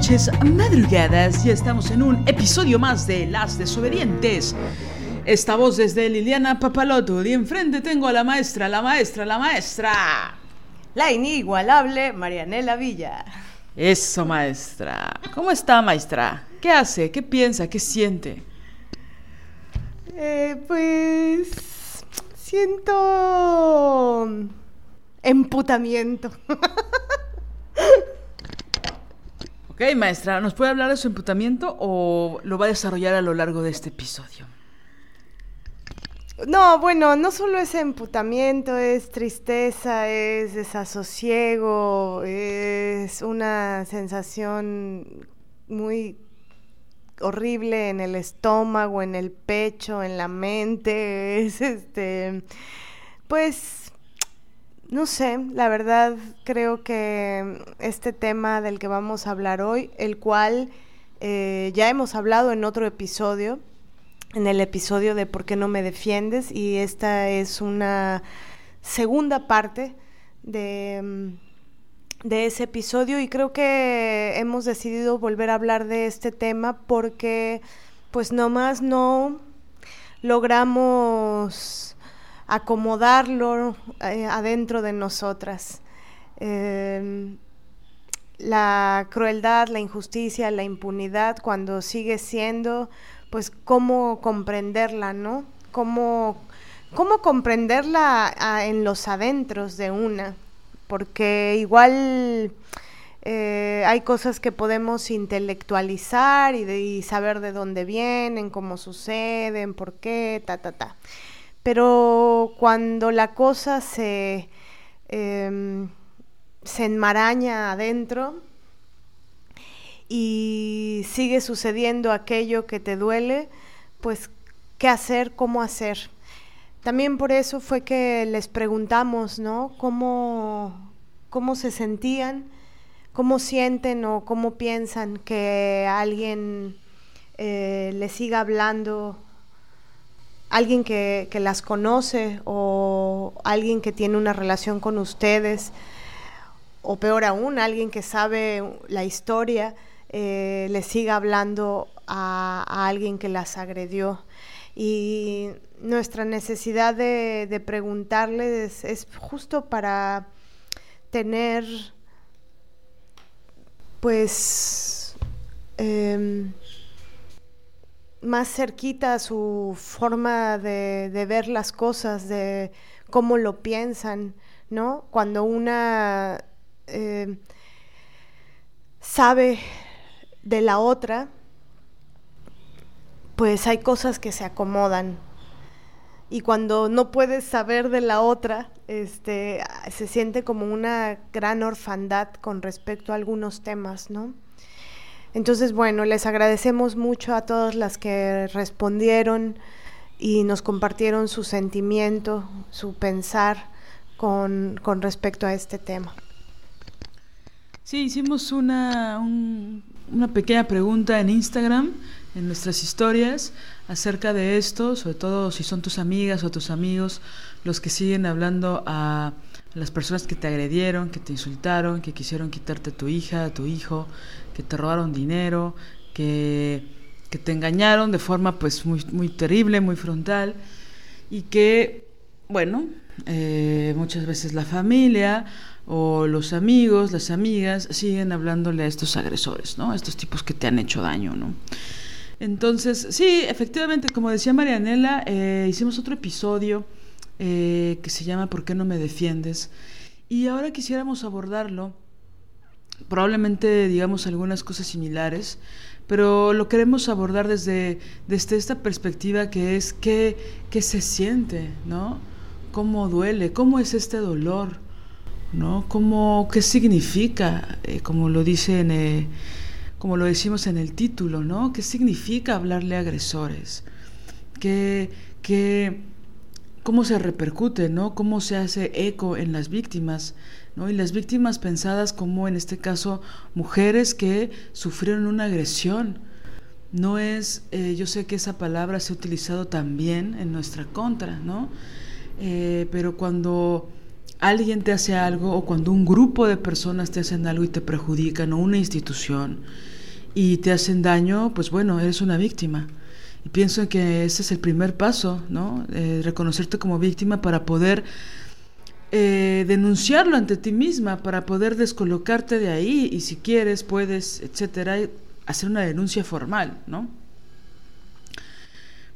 Noches madrugadas. Ya estamos en un episodio más de Las Desobedientes. Esta voz desde Liliana Papaloto. Y enfrente tengo a la maestra, la maestra, la maestra. La inigualable Marianela Villa. Eso, maestra. ¿Cómo está, maestra? ¿Qué hace? ¿Qué piensa? ¿Qué siente? Eh, pues. Siento. emputamiento. Ok, maestra, ¿nos puede hablar de su emputamiento o lo va a desarrollar a lo largo de este episodio? No, bueno, no solo es emputamiento, es tristeza, es desasosiego, es una sensación muy horrible en el estómago, en el pecho, en la mente, es este, pues no sé, la verdad creo que este tema del que vamos a hablar hoy, el cual eh, ya hemos hablado en otro episodio, en el episodio de ¿Por qué no me defiendes? Y esta es una segunda parte de, de ese episodio y creo que hemos decidido volver a hablar de este tema porque pues nomás no logramos acomodarlo eh, adentro de nosotras. Em, la crueldad, la injusticia, la impunidad, cuando sigue siendo, pues cómo comprenderla, ¿no? Cómo, cómo comprenderla en los adentros de una, porque igual eh, hay cosas que podemos intelectualizar y, y saber de dónde vienen, cómo suceden, por qué, ta, ta, ta. Pero cuando la cosa se, em, se enmaraña adentro y sigue sucediendo aquello que te duele, pues qué hacer, cómo hacer. También por eso fue que les preguntamos, ¿no? ¿Cómo, cómo se sentían? ¿Cómo sienten o cómo piensan que alguien eh, les siga hablando alguien que, las conoce o alguien que tiene una relación con ustedes, o peor aún, alguien que sabe la historia, eh, le siga hablando a, alguien que las agredió. Y nuestra necesidad de, preguntarles es, justo para tener, pues, em, más cerquita a su forma de, ver las cosas, de cómo lo piensan, ¿no? Cuando una eh, sabe de la otra, pues hay cosas que se acomodan. Y cuando no puedes saber de la otra, este, se siente como una gran orfandad con respecto a algunos temas, ¿no? Entonces, bueno, les agradecemos mucho a todas las que respondieron y nos compartieron su sentimiento, su pensar con, respecto a este tema. Sí, hicimos una, una pequeña pregunta en Instagram, en nuestras historias, acerca de esto, sobre todo si son tus amigas o tus amigos los que siguen hablando a las personas que te agredieron, que te insultaron, que quisieron quitarte a tu hija, a tu hijo, que te robaron dinero, que, te engañaron de forma pues muy, muy terrible, muy frontal y que, bueno, eh, muchas veces la familia o los amigos, las amigas, siguen hablándole a estos agresores, ¿no? A estos tipos que te han hecho daño, ¿no? Entonces, sí, efectivamente, como decía Marianela, eh, hicimos otro episodio eh, que se llama ¿Por qué no me defiendes? Y ahora quisiéramos abordarlo, probablemente digamos algunas cosas similares, pero lo queremos abordar desde, desde esta perspectiva que es qué, qué se siente, ¿no? ¿Cómo duele? ¿Cómo es este dolor? ¿no? ¿Cómo, ¿Qué significa, eh, como lo dicen, eh, como lo decimos en el título, ¿no? ¿Qué significa hablarle a agresores? ¿Qué, qué, cómo se repercute, ¿no? ¿Cómo se hace eco en las víctimas? ¿No? Y las víctimas pensadas como, en este caso, mujeres que sufrieron una agresión. No es, eh, yo sé que esa palabra se ha utilizado también en nuestra contra, ¿no? pero cuando alguien te hace algo o cuando un grupo de personas te hacen algo y te perjudican o una institución y te hacen daño, pues bueno, eres una víctima. Y pienso que ese es el primer paso, ¿no? Eh, reconocerte como víctima para poder eh, denunciarlo ante ti misma, para poder descolocarte de ahí y si quieres, puedes, etcétera, hacer una denuncia formal, ¿no?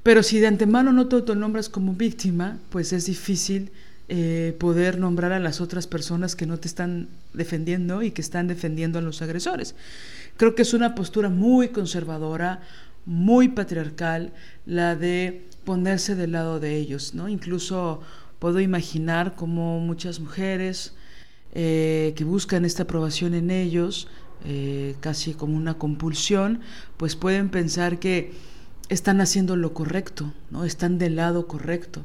Pero si de antemano no te autonombras como víctima, pues es difícil eh, poder nombrar a las otras personas que no te están defendiendo y que están defendiendo a los agresores. Creo que es una postura muy conservadora, muy patriarcal, la de ponerse del lado de ellos, ¿no? Incluso puedo imaginar cómo muchas mujeres eh, que buscan esta aprobación en ellos, eh, casi como una compulsión, pues pueden pensar que están haciendo lo correcto, ¿no? Están del lado correcto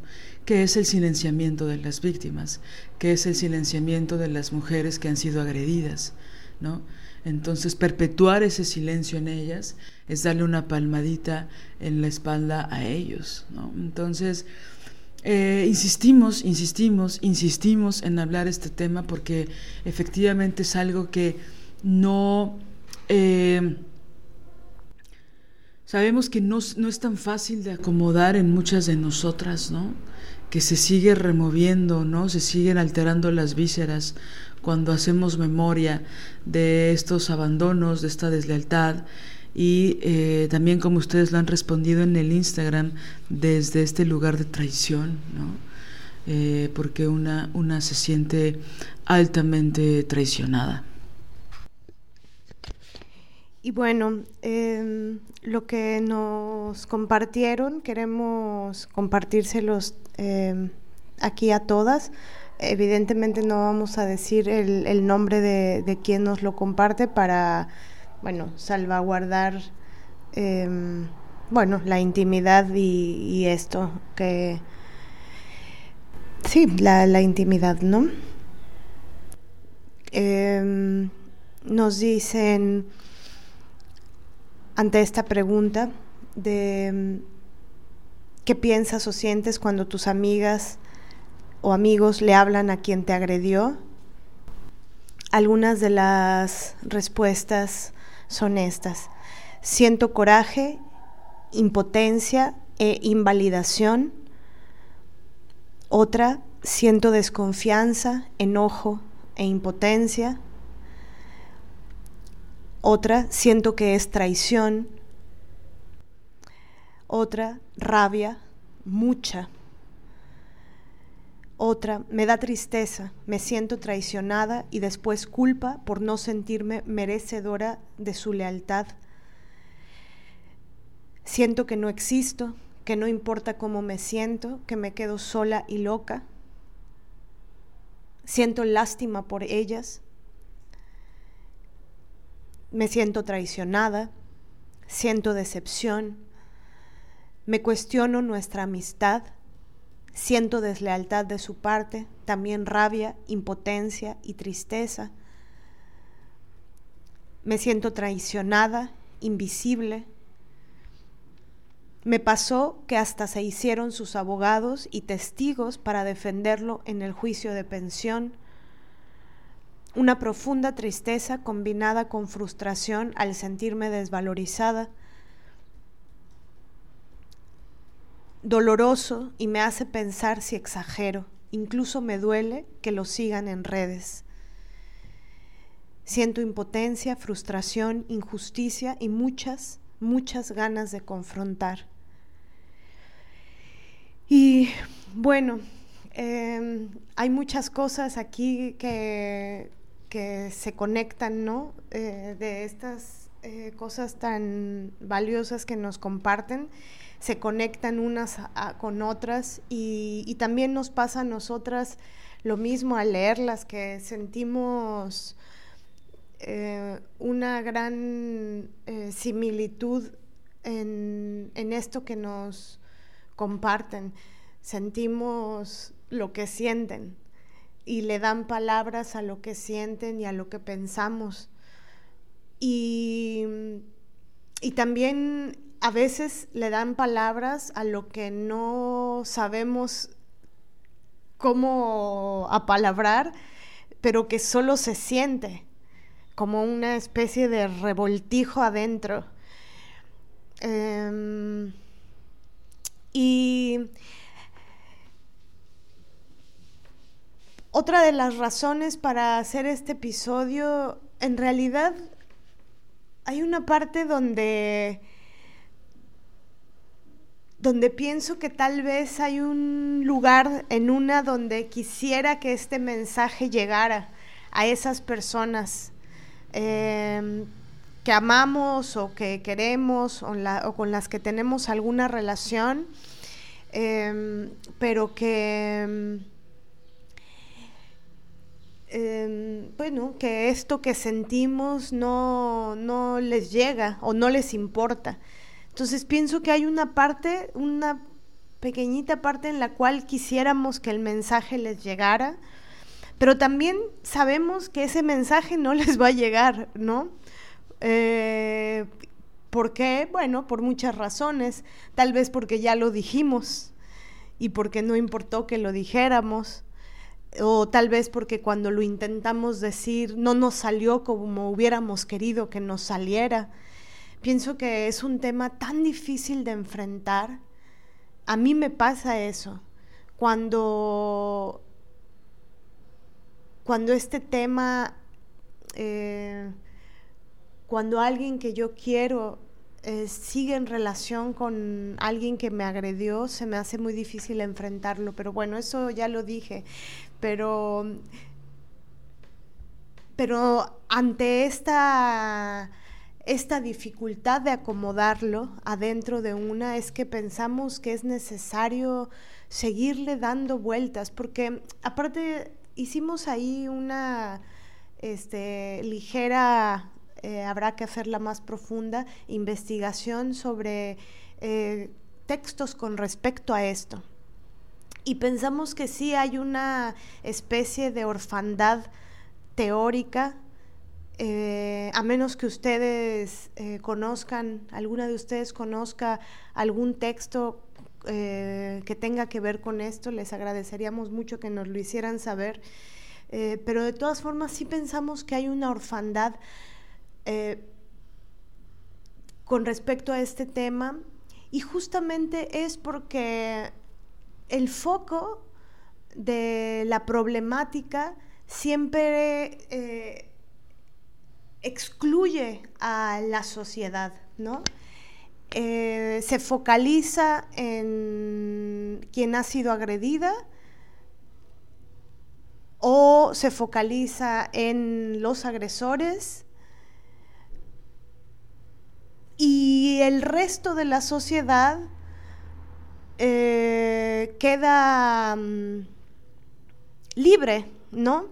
que es el silenciamiento de las víctimas, que es el silenciamiento de las mujeres que han sido agredidas, ¿no? Entonces, perpetuar ese silencio en ellas es darle una palmadita en la espalda a ellos, ¿no? Entonces, eh, insistimos, insistimos, insistimos en hablar este tema porque efectivamente es algo que no... Eh, sabemos que no, no, es tan fácil de acomodar en muchas de nosotras, ¿no? que se sigue removiendo, ¿no? Se siguen alterando las vísceras cuando hacemos memoria de estos abandonos, de esta deslealtad y eh, también como ustedes lo han respondido en el Instagram desde este lugar de traición, ¿no? Eh, porque una, una se siente altamente traicionada. Y bueno, em, lo que nos compartieron, queremos compartírselos em, aquí a todas. Evidentemente no vamos a decir el, nombre de, de, quien nos lo comparte para, bueno, salvaguardar, em, bueno, la intimidad y, esto, que... Sí, la, la intimidad, ¿no? nos dicen ante esta pregunta de mm, qué piensas o sientes cuando tus amigas o amigos le hablan a quien te agredió. Algunas de las respuestas son estas. Siento coraje, impotencia e invalidación. Otra, siento desconfianza, enojo e impotencia. Otra, siento que es traición. Otra, rabia, mucha. Otra, me da tristeza, me siento traicionada y después culpa por no sentirme merecedora de su lealtad. Siento que no existo, que no importa cómo me siento, que me quedo sola y loca. Siento lástima por ellas, me siento traicionada, siento decepción, me cuestiono nuestra amistad, siento deslealtad de su parte, también rabia, impotencia y tristeza. Me siento traicionada, invisible. Me pasó que hasta se hicieron sus abogados y testigos para defenderlo en el juicio de pensión una profunda tristeza combinada con frustración al sentirme desvalorizada, doloroso y me hace pensar si exagero, incluso me duele que lo sigan en redes. Siento impotencia, frustración, injusticia y muchas, muchas ganas de confrontar. Y bueno, em, hay muchas cosas aquí que, que se conectan, ¿no? Eh, de estas eh, cosas tan valiosas que nos comparten, se conectan unas con otras y, también nos pasa a nosotras lo mismo al leerlas, que sentimos eh, una gran eh, similitud en, esto que nos comparten. Sentimos lo que sienten y le dan palabras a lo que sienten y a lo que pensamos. Y, y también a veces le dan palabras a lo que no sabemos cómo apalabrar, pero que solo se siente como una especie de revoltijo adentro. Em, y otra de las razones para hacer este episodio, en realidad hay una parte donde donde pienso que tal vez hay un lugar en una donde quisiera que este mensaje llegara a esas personas Em, que amamos o que queremos o, con las que tenemos alguna relación, em, pero que, em, bueno, que esto que sentimos no, no les llega o no les importa. Entonces pienso que hay una parte, una pequeñita parte en la cual quisiéramos que el mensaje les llegara, pero también sabemos que ese mensaje no les va a llegar, ¿no? Eh, ¿Por qué? Bueno, por muchas razones. Tal vez porque ya lo dijimos y porque no importó que lo dijéramos. O tal vez porque cuando lo intentamos decir no nos salió como hubiéramos querido que nos saliera. Pienso que es un tema tan difícil de enfrentar. A mí me pasa eso. Cuando cuando este tema, eh, cuando alguien que yo quiero eh, sigue en relación con alguien que me agredió, se me hace muy difícil enfrentarlo, pero bueno, eso ya lo dije, pero, pero ante esta esta dificultad de acomodarlo adentro de una es que pensamos que es necesario seguirle dando vueltas, porque aparte hicimos ahí una este, ligera, eh, habrá que hacerla más profunda, investigación sobre eh, textos con respecto a esto. Y pensamos que sí hay una especie de orfandad teórica, eh, a menos que ustedes conozcan, alguna de ustedes conozca algún texto eh, que tenga que ver con esto, les agradeceríamos mucho que nos lo hicieran saber. Eh, pero de todas formas sí pensamos que hay una orfandad eh, con respecto a este tema y justamente es porque el foco de la problemática siempre excluye a la sociedad, ¿no? Eh, se focaliza en quien ha sido agredida o se focaliza en los agresores y el resto de la sociedad eh, queda mm, libre, ¿no?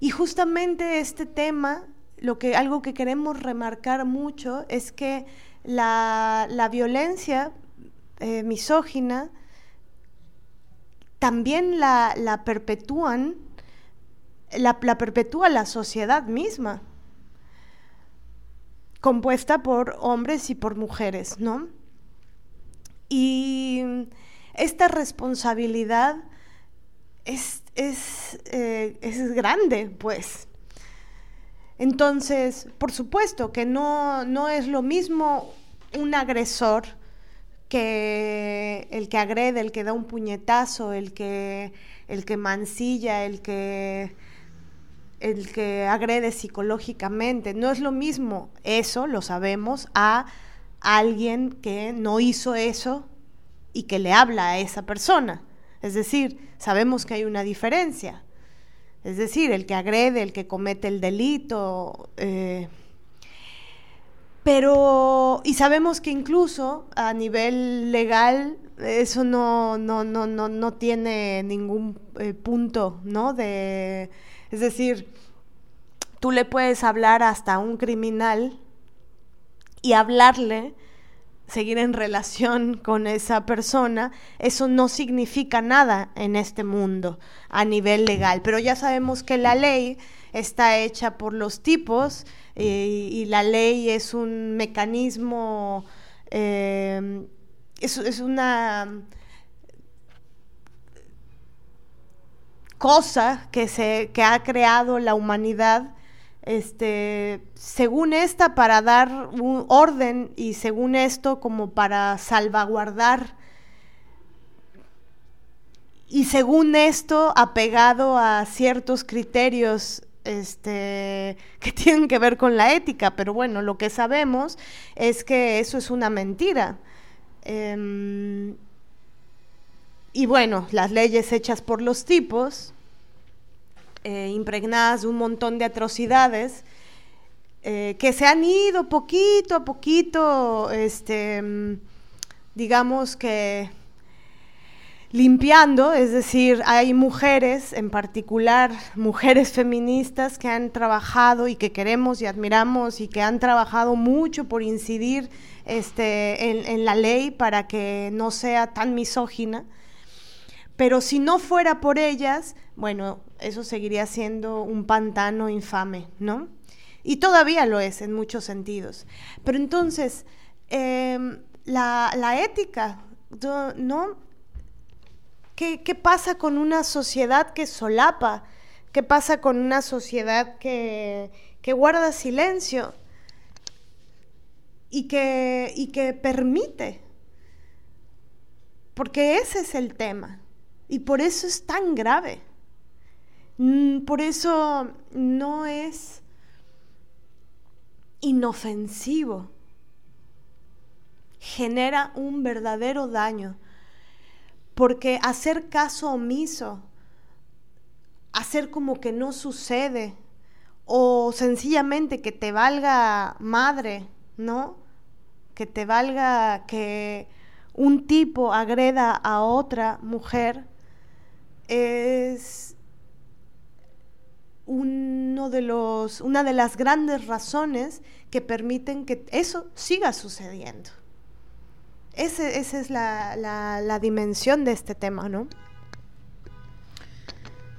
Y justamente este tema, lo que, algo que queremos remarcar mucho es que la, violencia eh, misógina también la, perpetúan, la, perpetúa la sociedad misma, compuesta por hombres y por mujeres, ¿no? Y esta responsabilidad es, es, eh, es grande, pues. Entonces, por supuesto que no, no es lo mismo un agresor que el que agrede, el que da un puñetazo, el que, el que mancilla, el que el que agrede psicológicamente. No es lo mismo eso, lo sabemos, a alguien que no hizo eso y que le habla a esa persona. Es decir, sabemos que hay una diferencia. Es decir, el que agrede, el que comete el delito. Eh, pero, y sabemos que incluso a nivel legal eso no, no, no, no, no tiene ningún eh, punto, ¿no? De, es decir, tú le puedes hablar hasta a un criminal y hablarle, seguir en relación con esa persona, eso no significa nada en este mundo a nivel legal. Pero ya sabemos que la ley está hecha por los tipos y la ley es un mecanismo, eh, es, una cosa que, se, que ha creado la humanidad este, según esta para dar un orden y según esto como para salvaguardar y según esto apegado a ciertos criterios este, que tienen que ver con la ética, pero bueno, lo que sabemos es que eso es una mentira. Em, y bueno, las leyes hechas por los tipos, eh, impregnadas de un montón de atrocidades, eh, que se han ido poquito a poquito, este, mm, digamos que limpiando, es decir, hay mujeres, en particular mujeres feministas que han trabajado y que queremos y admiramos y que han trabajado mucho por incidir este, en, la ley para que no sea tan misógina. Pero si no fuera por ellas, bueno, eso seguiría siendo un pantano infame, ¿no? Y todavía lo es en muchos sentidos. Pero entonces, em, la, la ética, ¿no? ¿Qué, pasa con una sociedad que solapa? ¿Qué pasa con una sociedad que, guarda silencio y que, y que permite? Porque ese es el tema y por eso es tan grave. Mm, por eso no es inofensivo. Genera un verdadero daño porque hacer caso omiso, hacer como que no sucede, o sencillamente que te valga madre, ¿no? Que te valga que un tipo agreda a otra mujer, es uno de los, una de las grandes razones que permiten que eso siga sucediendo. esa es la, la, dimensión de este tema, ¿no?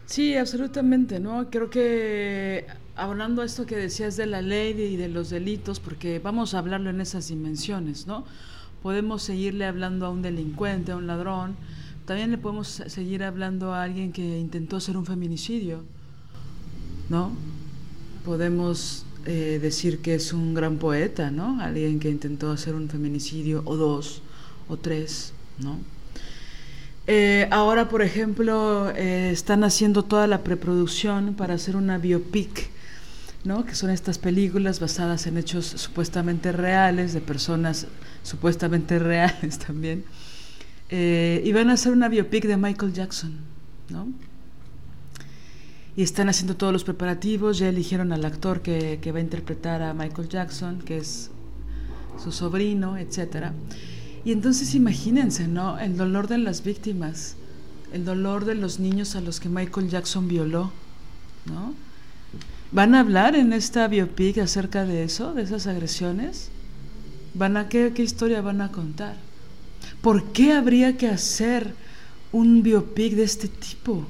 Sí, absolutamente, ¿no? Creo que hablando a esto que decías de la ley y de los delitos, porque vamos a hablarlo en esas dimensiones, ¿no? Podemos seguirle hablando a un delincuente, a un ladrón, también le podemos seguir hablando a alguien que intentó hacer un feminicidio, ¿no? Podemos eh, decir que es un gran poeta, ¿no? Alguien que intentó hacer un feminicidio o dos o tres, ¿no? Eh, ahora, por ejemplo, eh, están haciendo toda la preproducción para hacer una biopic, ¿no? que son estas películas basadas en hechos supuestamente reales, de personas supuestamente reales también. Y van a hacer una biopic de Michael Jackson, ¿no? y están haciendo todos los preparativos, ya eligieron al actor que, va a interpretar a Michael Jackson, que es su sobrino, etc. Y entonces imagínense, ¿no? El dolor de las víctimas, el dolor de los niños a los que Michael Jackson violó, ¿no? ¿Van a hablar en esta biopic acerca de eso, de esas agresiones? ¿Van a qué, qué historia van a contar? ¿Por qué habría que hacer un biopic de este tipo?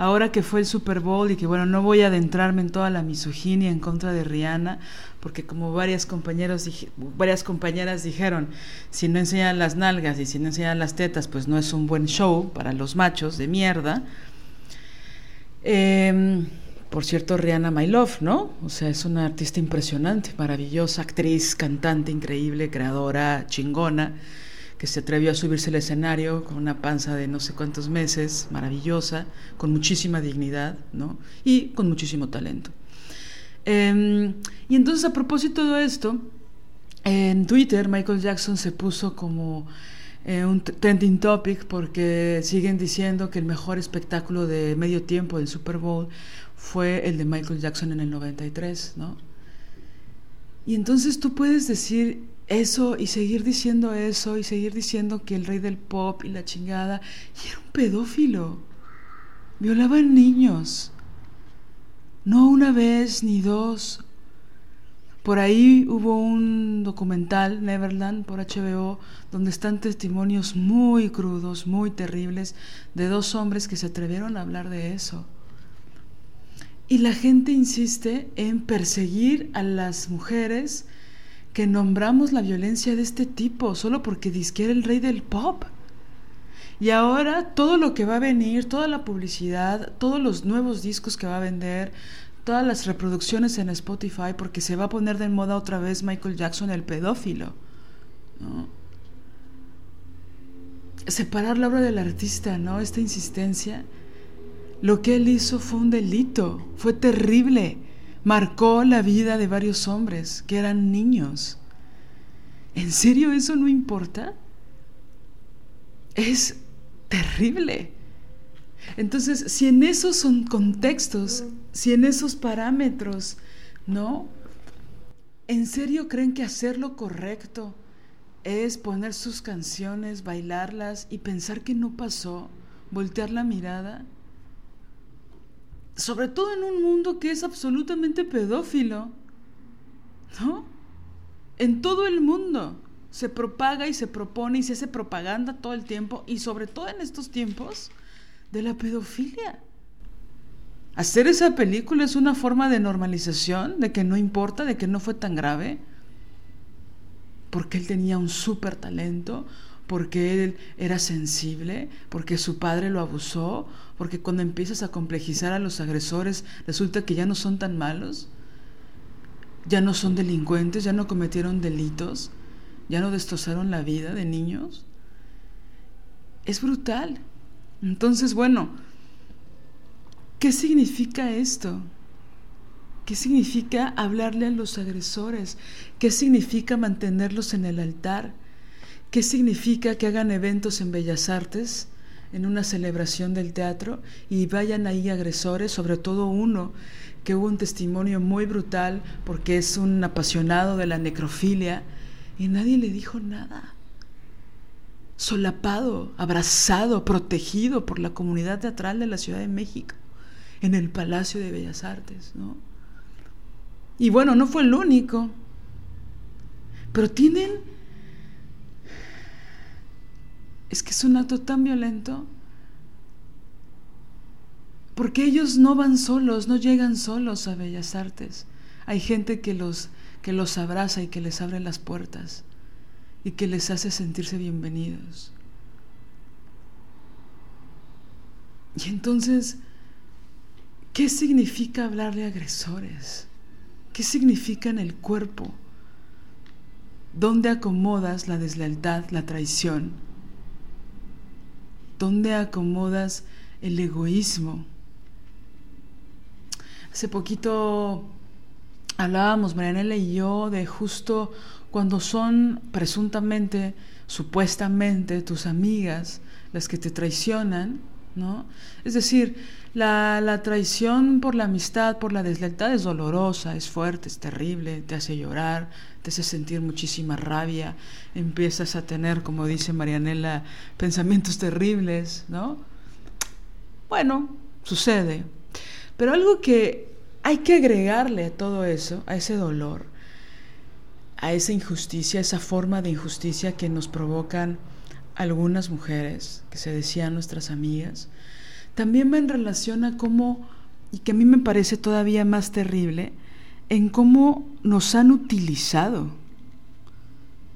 ahora que fue el Super Bowl y que bueno, no voy a adentrarme en toda la misoginia en contra de Rihanna, porque como varias, compañeros, varias compañeras dijeron, si no enseñan las nalgas y si no enseñan las tetas, pues no es un buen show para los machos de mierda. Em, por cierto, Rihanna My Love, ¿no? O sea, es una artista impresionante, maravillosa, actriz, cantante increíble, creadora, chingona que se atrevió a subirse al escenario con una panza de no sé cuántos meses, maravillosa, con muchísima dignidad, ¿no? Y con muchísimo talento. Em, y entonces a propósito de esto, en Twitter Michael Jackson se puso como eh, un trending topic porque siguen diciendo que el mejor espectáculo de medio tiempo del Super Bowl fue el de Michael Jackson en el 93, ¿no? Y entonces tú puedes decir, eso y seguir diciendo eso y seguir diciendo que el rey del pop y la chingada y era un pedófilo. Violaba niños. No una vez ni dos. Por ahí hubo un documental, Neverland, por HBO, donde están testimonios muy crudos, muy terribles, de dos hombres que se atrevieron a hablar de eso. Y la gente insiste en perseguir a las mujeres que nombramos la violencia de este tipo solo porque disque el rey del pop. Y ahora todo lo que va a venir, toda la publicidad, todos los nuevos discos que va a vender, todas las reproducciones en Spotify, porque se va a poner de moda otra vez Michael Jackson el pedófilo. Separar la obra del artista, ¿no? Esta insistencia. Lo que él hizo fue un delito, fue terrible marcó la vida de varios hombres que eran niños. ¿En serio eso no importa? Es terrible. Entonces, si en esos son contextos, si en esos parámetros, ¿no? ¿En serio creen que hacer lo correcto es poner sus canciones, bailarlas y pensar que no pasó? ¿Voltear la mirada? Sobre todo en un mundo que es absolutamente pedófilo, ¿no? En todo el mundo se propaga y se propone y se hace propaganda todo el tiempo y sobre todo en estos tiempos de la pedofilia. Hacer esa película es una forma de normalización, de que no importa, de que no fue tan grave, porque él tenía un súper talento, porque él era sensible, porque su padre lo abusó, porque cuando empiezas a complejizar a los agresores resulta que ya no son tan malos, ya no son delincuentes, ya no cometieron delitos, ya no destrozaron la vida de niños. Es brutal. Entonces, bueno, ¿qué significa esto? ¿Qué significa hablarle a los agresores? ¿Qué significa mantenerlos en el altar? ¿Qué significa que hagan eventos en Bellas Artes, en una celebración del teatro, y vayan ahí agresores, sobre todo uno que hubo un testimonio muy brutal porque es un apasionado de la necrofilia, y nadie le dijo nada? Solapado, abrazado, protegido por la comunidad teatral de la Ciudad de México, en el Palacio de Bellas Artes, ¿no? Y bueno, no fue el único, pero tienen es que es un acto tan violento. Porque ellos no van solos, no llegan solos a Bellas Artes. Hay gente que los, que los abraza y que les abre las puertas y que les hace sentirse bienvenidos. Y entonces, ¿qué significa hablarle a agresores? ¿Qué significa en el cuerpo? ¿Dónde acomodas la deslealtad, la traición? ¿Dónde acomodas el egoísmo? Hace poquito hablábamos, Marianela y yo, de justo cuando son presuntamente, supuestamente tus amigas las que te traicionan, ¿no? Es decir, la, la, traición por la amistad, por la deslealtad es dolorosa, es fuerte, es terrible, te hace llorar, te hace sentir muchísima rabia, empiezas a tener, como dice Marianela, pensamientos terribles, ¿no? Bueno, sucede. Pero algo que hay que agregarle a todo eso, a ese dolor, a esa injusticia, esa forma de injusticia que nos provocan algunas mujeres, que se decían nuestras amigas, también va en relación a cómo, y que a mí me parece todavía más terrible, en cómo nos han utilizado,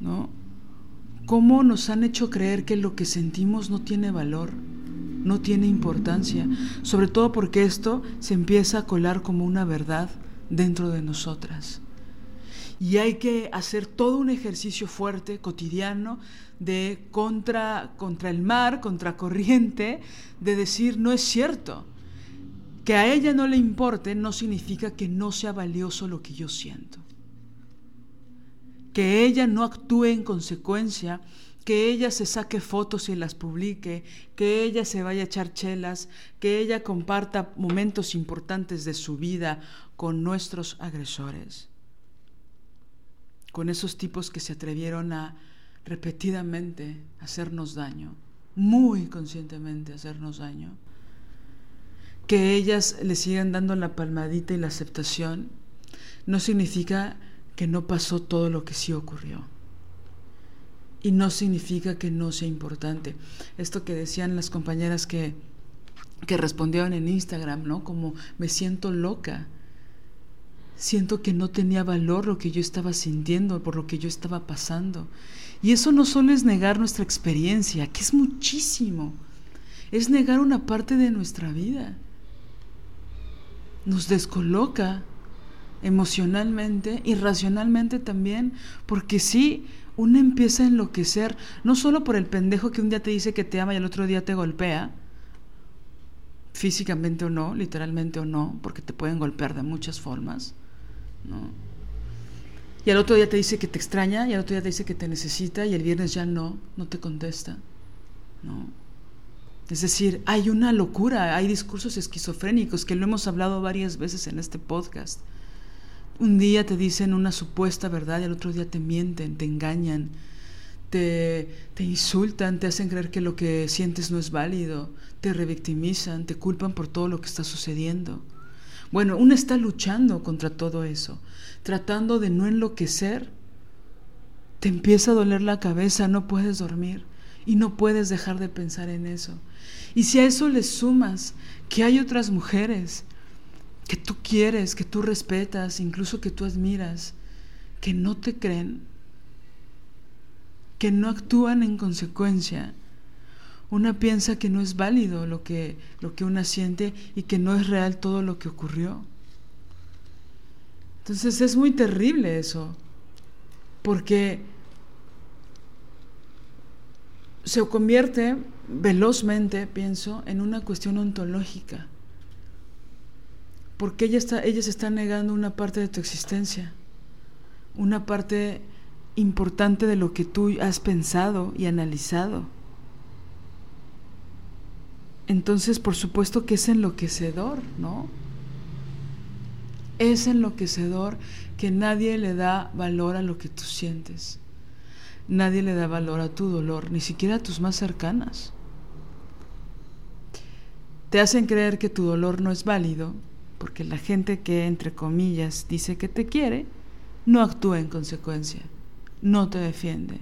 ¿no? Cómo nos han hecho creer que lo que sentimos no tiene valor, no tiene importancia, sobre todo porque esto se empieza a colar como una verdad dentro de nosotras. Y hay que hacer todo un ejercicio fuerte, cotidiano, de contra, contra el mar, contra corriente, de decir, no es cierto. Que a ella no le importe no significa que no sea valioso lo que yo siento. Que ella no actúe en consecuencia que ella se saque fotos y las publique, que ella se vaya a echar chelas, que ella comparta momentos importantes de su vida con nuestros agresores, con esos tipos que se atrevieron a repetidamente hacernos daño, muy conscientemente hacernos daño, que ellas le sigan dando la palmadita y la aceptación, no significa que no pasó todo lo que sí ocurrió y no significa que no sea importante. Esto que decían las compañeras que, que respondieron en Instagram, ¿no? Como me siento loca. Siento que no tenía valor lo que yo estaba sintiendo, por lo que yo estaba pasando. Y eso no solo es negar nuestra experiencia, que es muchísimo. Es negar una parte de nuestra vida. Nos descoloca emocionalmente y racionalmente también, porque sí, uno empieza a enloquecer, no solo por el pendejo que un día te dice que te ama y el otro día te golpea, físicamente o no, literalmente o no, porque te pueden golpear de muchas formas, ¿no? Y al otro día te dice que te extraña, y al otro día te dice que te necesita, y el viernes ya no, no te contesta, ¿no? Es decir, hay una locura, hay discursos esquizofrénicos que lo hemos hablado varias veces en este podcast. Un día te dicen una supuesta verdad y al otro día te mienten, te engañan, te, te, insultan, te hacen creer que lo que sientes no es válido, te revictimizan, te culpan por todo lo que está sucediendo. Bueno, uno está luchando contra todo eso, tratando de no enloquecer. Te empieza a doler la cabeza, no puedes dormir y no puedes dejar de pensar en eso. Y si a eso le sumas que hay otras mujeres que tú quieres, que tú respetas, incluso que tú admiras, que no te creen, que no actúan en consecuencia. Una piensa que no es válido lo que, lo que una siente y que no es real todo lo que ocurrió. Entonces es muy terrible eso, porque se convierte velozmente, pienso, en una cuestión ontológica porque ella, está, ella se está negando una parte de tu existencia, una parte importante de lo que tú has pensado y analizado. Entonces, por supuesto que es enloquecedor, ¿no? Es enloquecedor que nadie le da valor a lo que tú sientes. Nadie le da valor a tu dolor, ni siquiera a tus más cercanas. Te hacen creer que tu dolor no es válido porque la gente que, entre comillas, dice que te quiere, no actúa en consecuencia, no te defiende.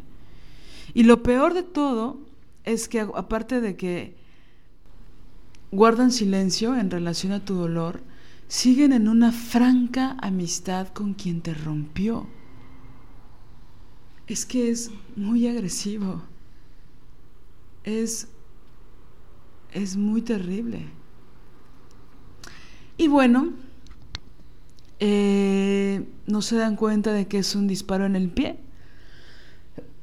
Y lo peor de todo es que, aparte de que guardan silencio en relación a tu dolor, siguen en una franca amistad con quien te rompió. Es que es muy agresivo. Es, es muy terrible. Y bueno, eh, no se dan cuenta de que es un disparo en el pie.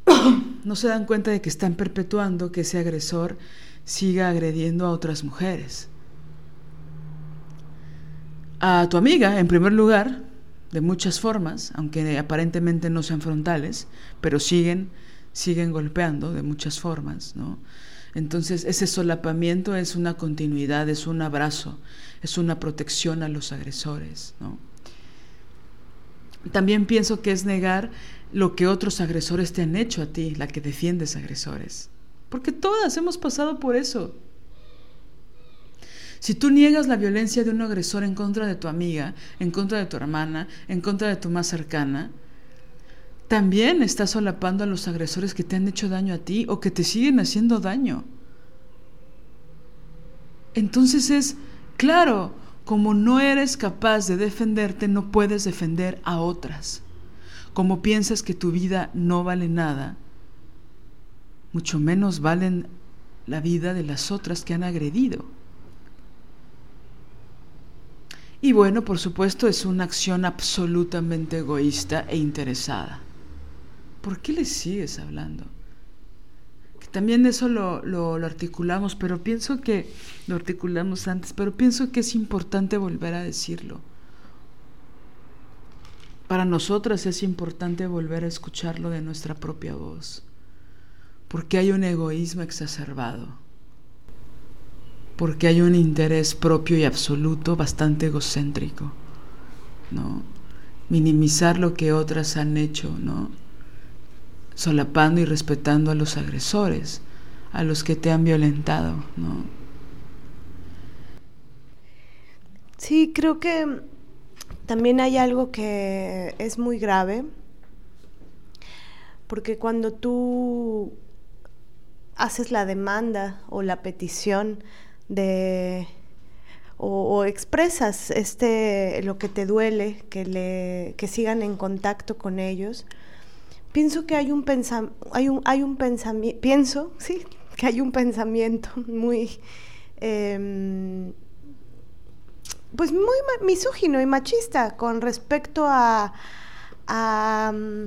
no se dan cuenta de que están perpetuando que ese agresor siga agrediendo a otras mujeres. A tu amiga, en primer lugar, de muchas formas, aunque aparentemente no sean frontales, pero siguen, siguen golpeando de muchas formas, ¿no? Entonces, ese solapamiento es una continuidad, es un abrazo, es una protección a los agresores. ¿no? También pienso que es negar lo que otros agresores te han hecho a ti, la que defiendes agresores. Porque todas hemos pasado por eso. Si tú niegas la violencia de un agresor en contra de tu amiga, en contra de tu hermana, en contra de tu más cercana, también estás solapando a los agresores que te han hecho daño a ti o que te siguen haciendo daño. Entonces es, claro, como no eres capaz de defenderte, no puedes defender a otras. Como piensas que tu vida no vale nada, mucho menos valen la vida de las otras que han agredido. Y bueno, por supuesto, es una acción absolutamente egoísta e interesada. ¿Por qué le sigues hablando? También eso lo, lo, lo, articulamos, pero pienso que lo articulamos antes, pero pienso que es importante volver a decirlo. Para nosotras es importante volver a escucharlo de nuestra propia voz, porque hay un egoísmo exacerbado, porque hay un interés propio y absoluto bastante egocéntrico, ¿no? Minimizar lo que otras han hecho, ¿no? Solapando y respetando a los agresores, a los que te han violentado, ¿no? Sí, creo que también hay algo que es muy grave, porque cuando tú haces la demanda o la petición de o, expresas este lo que te duele, que le que sigan en contacto con ellos, pienso que hay un hay un hay un pensamiento pienso sí que hay un pensamiento muy eh, pues muy misógino y machista con respecto a, mm,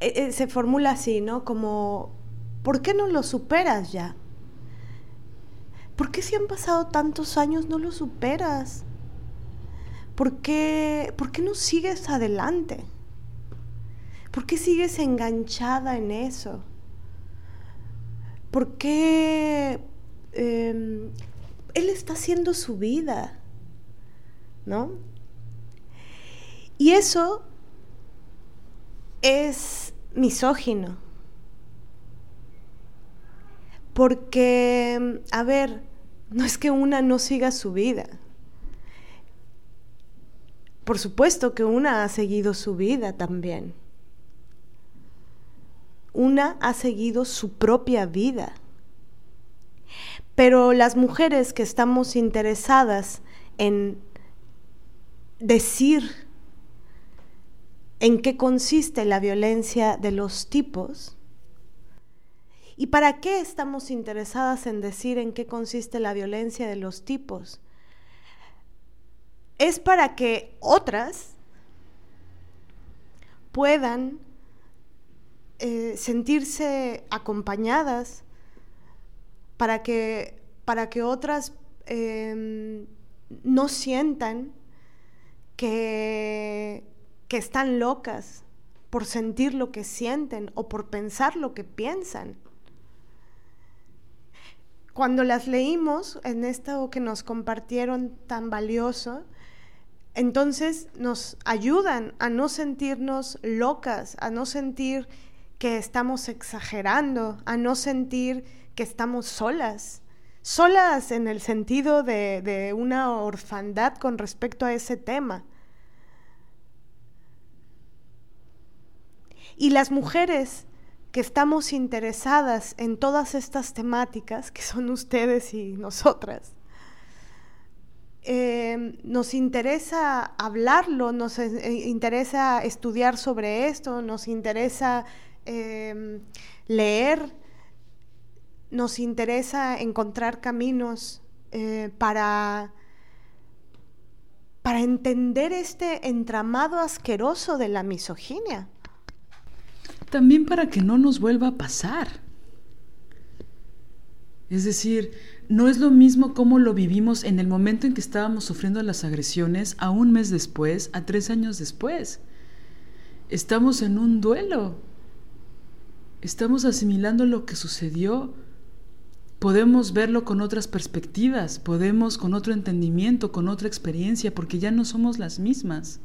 e, e, se formula así, ¿no? Como, ¿por qué no lo superas ya? ¿Por qué si han pasado tantos años no lo superas? ¿Por qué, ¿por qué no sigues adelante? ¿Por qué sigues enganchada en eso? ¿Por qué em, él está haciendo su vida? ¿no? Y eso es misógino. Porque, a ver, no es que una no siga su vida. Por supuesto que una ha seguido su vida también. Una ha seguido su propia vida. Pero las mujeres que estamos interesadas en decir en qué consiste la violencia de los tipos y para qué estamos interesadas en decir en qué consiste la violencia de los tipos. Es para que otras puedan eh, sentirse acompañadas, para que, para que otras em, no sientan que, que están locas por sentir lo que sienten o por pensar lo que piensan. Cuando las leímos en esto que nos compartieron tan valioso, entonces nos ayudan a no sentirnos locas, a no sentir que estamos exagerando, a no sentir que estamos solas solas en el sentido de, una orfandad con respecto a ese tema. Y las mujeres que estamos interesadas en todas estas temáticas, que son ustedes y nosotras, eh, nos interesa hablarlo, nos eh, interesa estudiar sobre esto, nos interesa eh, leer nos interesa encontrar caminos eh, para, para entender este entramado asqueroso de la misoginia. También para que no nos vuelva a pasar. Es decir, no es lo mismo como lo vivimos en el momento en que estábamos sufriendo las agresiones a un mes después, a tres años después. Estamos en un duelo. Estamos asimilando lo que sucedió podemos verlo con otras perspectivas, podemos con otro entendimiento, con otra experiencia, porque ya no somos las mismas.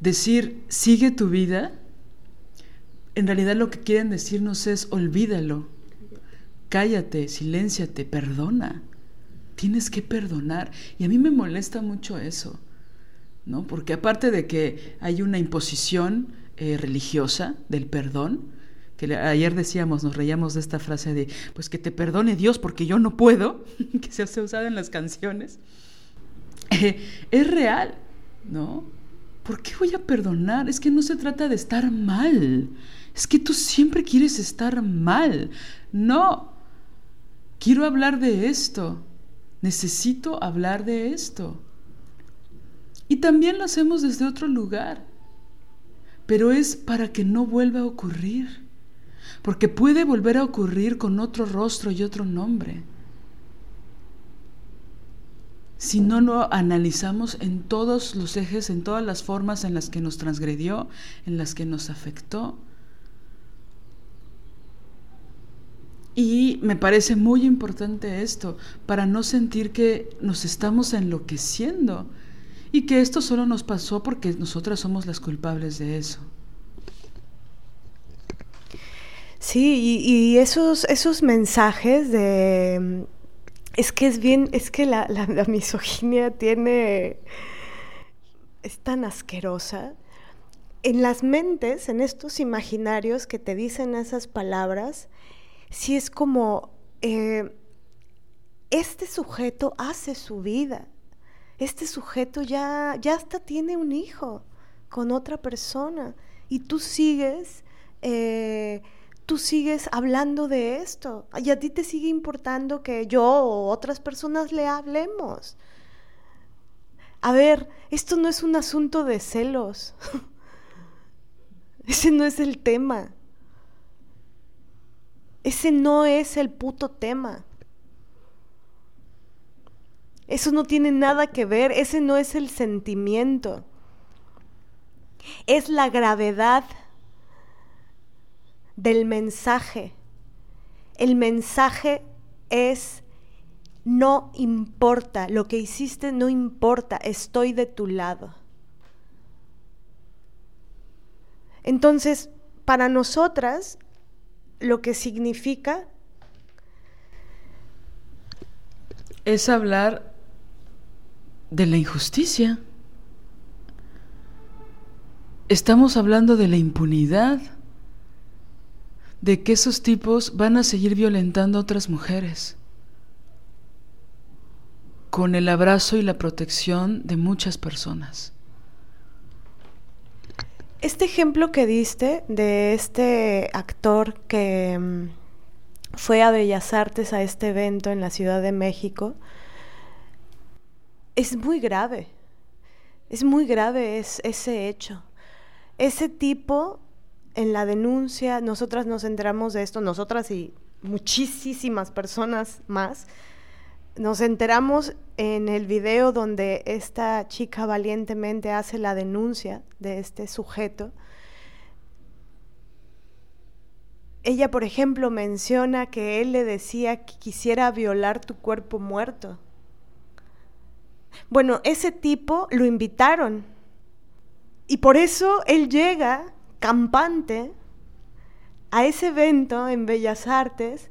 Decir, sigue tu vida, en realidad lo que quieren decirnos es, olvídalo, cállate, silénciate, perdona. Tienes que perdonar. Y a mí me molesta mucho eso, ¿no? Porque aparte de que hay una imposición eh, religiosa del perdón, que ayer decíamos, nos reíamos de esta frase de, pues que te perdone Dios porque yo no puedo, que se ha usado en las canciones, eh, es real, ¿no? ¿Por qué voy a perdonar? Es que no se trata de estar mal, es que tú siempre quieres estar mal. No, quiero hablar de esto, necesito hablar de esto. Y también lo hacemos desde otro lugar, pero es para que no vuelva a ocurrir, porque puede volver a ocurrir con otro rostro y otro nombre. Si no lo analizamos en todos los ejes, en todas las formas en las que nos transgredió, en las que nos afectó, Y me parece muy importante esto, para no sentir que nos estamos enloqueciendo y que esto solo nos pasó porque nosotras somos las culpables de eso. Sí, y, esos, esos mensajes de... Es que es bien, es que la, la misoginia tiene... es tan asquerosa. En las mentes, en estos imaginarios que te dicen esas palabras, si es como, eh, este sujeto hace su vida, este sujeto ya, ya hasta tiene un hijo con otra persona y tú sigues, eh, tú sigues hablando de esto y a ti te sigue importando que yo o otras personas le hablemos. A ver, esto no es un asunto de celos. Ese no es el tema. Ese no es el puto tema. Eso no tiene nada que ver, ese no es el sentimiento. Es la gravedad del mensaje. El mensaje es no importa, lo que hiciste no importa, estoy de tu lado. Entonces, para nosotras, lo que significa es hablar de la injusticia. Estamos hablando de la impunidad, de que esos tipos van a seguir violentando a otras mujeres, con el abrazo y la protección de muchas personas. Este ejemplo que diste de este actor que mm, fue a Bellas Artes a este evento en la Ciudad de México, es muy grave. Es muy grave ese hecho. Ese tipo, en la denuncia, nosotras nos enteramos de esto, nosotras y muchísimas personas más, nos enteramos en el video donde esta chica valientemente hace la denuncia de este sujeto. Ella, por ejemplo, menciona que él le decía que quisiera violar tu cuerpo muerto. Bueno, ese tipo lo invitaron y por eso él llega campante a ese evento en Bellas Artes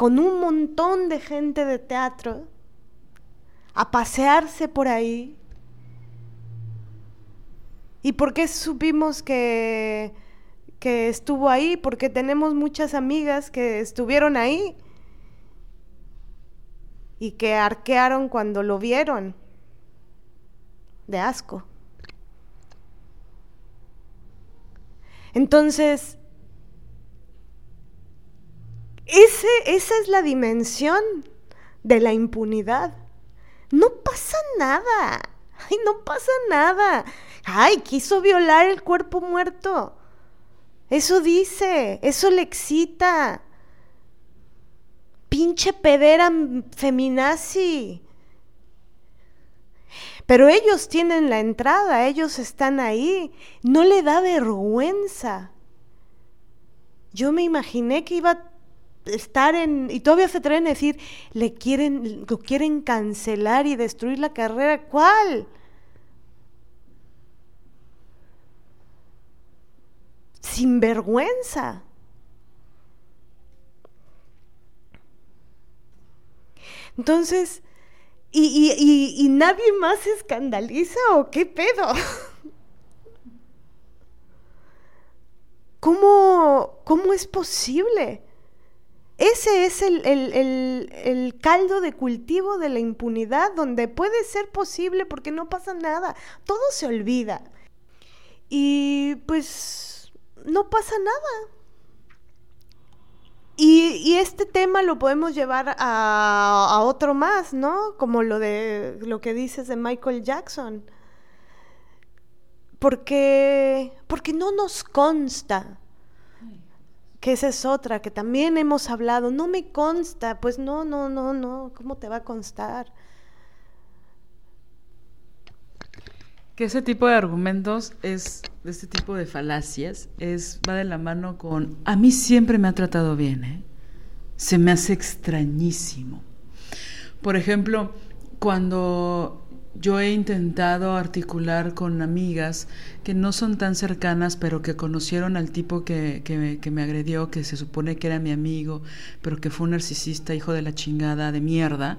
con un montón de gente de teatro a pasearse por ahí. ¿Y por qué supimos que, que estuvo ahí? Porque tenemos muchas amigas que estuvieron ahí y que arquearon cuando lo vieron de asco. Entonces, esa es la dimensión de la impunidad. No pasa nada. Ay, no pasa nada. Ay, quiso violar el cuerpo muerto. Eso dice, eso le excita. Pinche pedera feminazi. Pero ellos tienen la entrada, ellos están ahí. No le da vergüenza. Yo me imaginé que iba estar en, y todavía se atreven a decir, le quieren, lo quieren cancelar y destruir la carrera. ¿Cuál? Sin vergüenza. Entonces, ¿y, y, y nadie más se escandaliza o qué pedo? ¿Cómo, ¿Cómo es posible? Ese es el, caldo de cultivo de la impunidad, donde puede ser posible porque no pasa nada, todo se olvida. Y pues no pasa nada. Y, este tema lo podemos llevar a, a otro más, ¿no? Como lo de lo que dices de Michael Jackson. Porque, porque no nos consta que esa es otra, que también hemos hablado, no me consta, pues no, no, no, no, ¿cómo te va a constar? Que ese tipo de argumentos es, de este tipo de falacias, es, va de la mano con, a mí siempre me ha tratado bien, ¿eh? se me hace extrañísimo. Por ejemplo, cuando yo he intentado articular con amigas que no son tan cercanas, pero que conocieron al tipo que, que, me agredió, que se supone que era mi amigo, pero que fue un narcisista, hijo de la chingada, de mierda.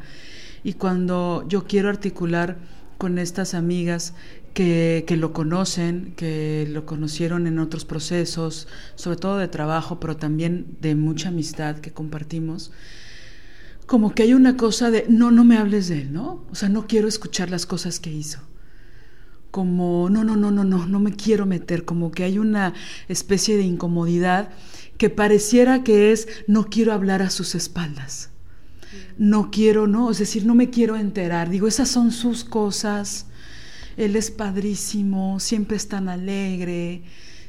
Y cuando yo quiero articular con estas amigas que, que, lo conocen, que lo conocieron en otros procesos, sobre todo de trabajo, pero también de mucha amistad que compartimos, como que hay una cosa de, no, no me hables de él, ¿no? O sea, no quiero escuchar las cosas que hizo. Como, no, no, no, no, no, no me quiero meter, como que hay una especie de incomodidad que pareciera que es, no quiero hablar a sus espaldas. No quiero, no, es decir, no me quiero enterar. Digo, esas son sus cosas. Él es padrísimo, siempre es tan alegre,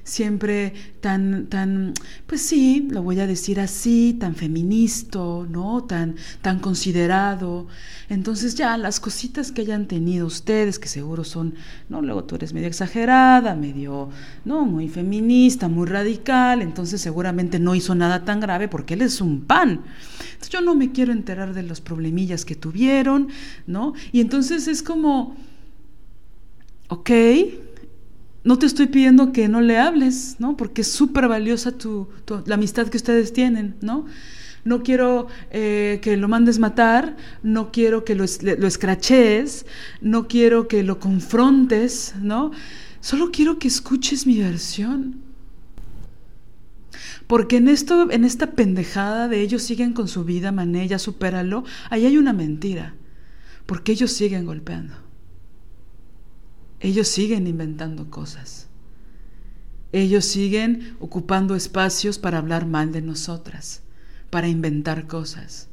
siempre tan, tan, pues sí, lo voy a decir así, tan feminista, ¿no? Tan, tan considerado. Entonces ya las cositas que hayan tenido ustedes, que seguro son, ¿no? Luego tú eres medio exagerada, medio, ¿no? Muy feminista, muy radical, entonces seguramente no hizo nada tan grave porque él es un pan. Entonces yo no me quiero enterar de los problemillas que tuvieron, ¿no? Y entonces es como, ok, no te estoy pidiendo que no le hables, ¿no? Porque es súper valiosa tu, la amistad que ustedes tienen, ¿no? No quiero eh, que lo mandes matar, no quiero que lo, lo escrachees, no quiero que lo confrontes, ¿no? Solo quiero que escuches mi versión. Porque en esto, en esta pendejada de ellos siguen con su vida, mané, ya supéralo, ahí hay una mentira. Porque ellos siguen golpeando. Ellos siguen inventando cosas. Ellos siguen ocupando espacios para hablar mal de nosotras, para inventar cosas.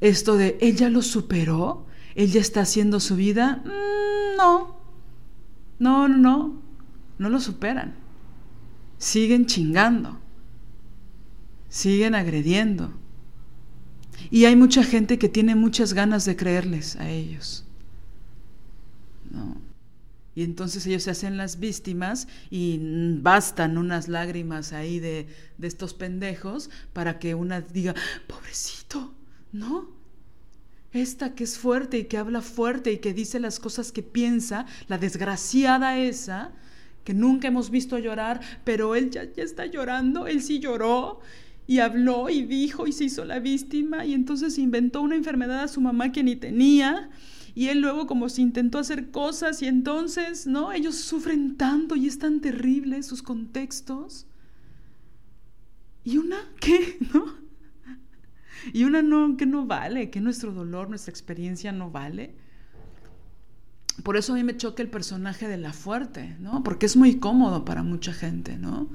Esto de, ¿él ya lo superó? ¿Él ya está haciendo su vida? Mm, no. No, no, no. No lo superan. Siguen chingando. Siguen agrediendo. Y hay mucha gente que tiene muchas ganas de creerles a ellos. No. Y entonces ellos se hacen las víctimas y bastan unas lágrimas ahí de, de estos pendejos para que una diga, pobrecito, ¿no? Esta que es fuerte y que habla fuerte y que dice las cosas que piensa, la desgraciada esa, que nunca hemos visto llorar, pero él ya, ya está llorando, él sí lloró y habló y dijo y se hizo la víctima y entonces inventó una enfermedad a su mamá que ni tenía y él luego como se intentó hacer cosas y entonces, ¿no? Ellos sufren tanto y es tan terrible sus contextos. Y una, ¿qué? ¿No? Y una no, que no vale, que nuestro dolor, nuestra experiencia no vale. Por eso a mí me choca el personaje de la fuerte, ¿no? Porque es muy cómodo para mucha gente, ¿no?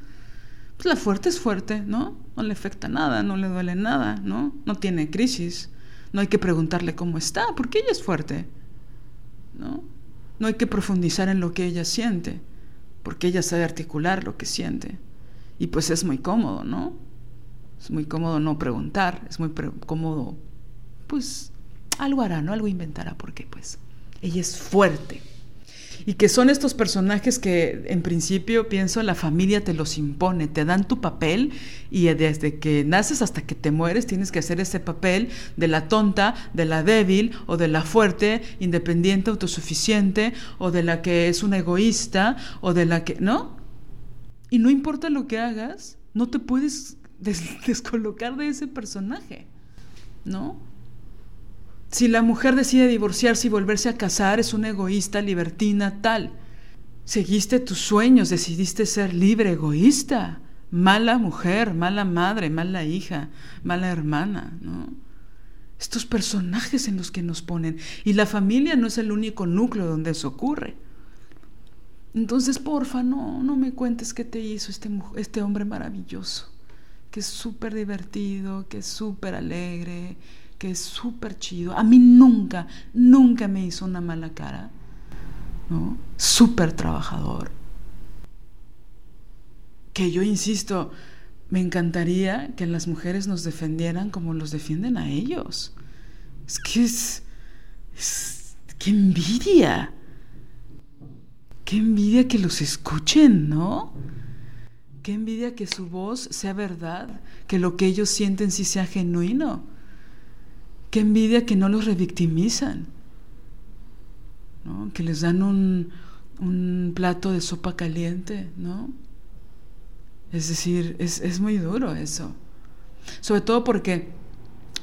Pues la fuerte es fuerte, ¿no? No le afecta nada, no le duele nada, ¿no? No tiene crisis. No hay que preguntarle cómo está, porque ella es fuerte. ¿no? No hay que profundizar en lo que ella siente, porque ella sabe articular lo que siente. Y pues es muy cómodo, ¿no? Es muy cómodo no preguntar, es muy cómodo, pues algo hará, ¿no? Algo inventará, porque pues ella es fuerte y que son estos personajes que en principio pienso la familia te los impone, te dan tu papel y desde que naces hasta que te mueres tienes que hacer ese papel de la tonta, de la débil o de la fuerte, independiente, autosuficiente o de la que es una egoísta o de la que, ¿no? Y no importa lo que hagas, no te puedes descolocar de ese personaje, ¿no? Si la mujer decide divorciarse y volverse a casar, es una egoísta, libertina, tal. Seguiste tus sueños, decidiste ser libre, egoísta. Mala mujer, mala madre, mala hija, mala hermana, ¿no? Estos personajes en los que nos ponen. Y la familia no es el único núcleo donde eso ocurre. Entonces, porfa, no, no me cuentes qué te hizo este, este hombre maravilloso que es súper divertido, que es súper alegre, que es súper chido. A mí nunca, nunca me hizo una mala cara, ¿no? Súper trabajador. Que yo insisto, me encantaría que las mujeres nos defendieran como los defienden a ellos. Es que es, es qué envidia. Qué envidia que los escuchen, ¿no? Qué envidia que su voz sea verdad, que lo que ellos sienten sí sea genuino. Qué envidia que no los revictimizan, ¿no? que les dan un, un plato de sopa caliente, ¿no? Es decir, es, es muy duro eso. Sobre todo porque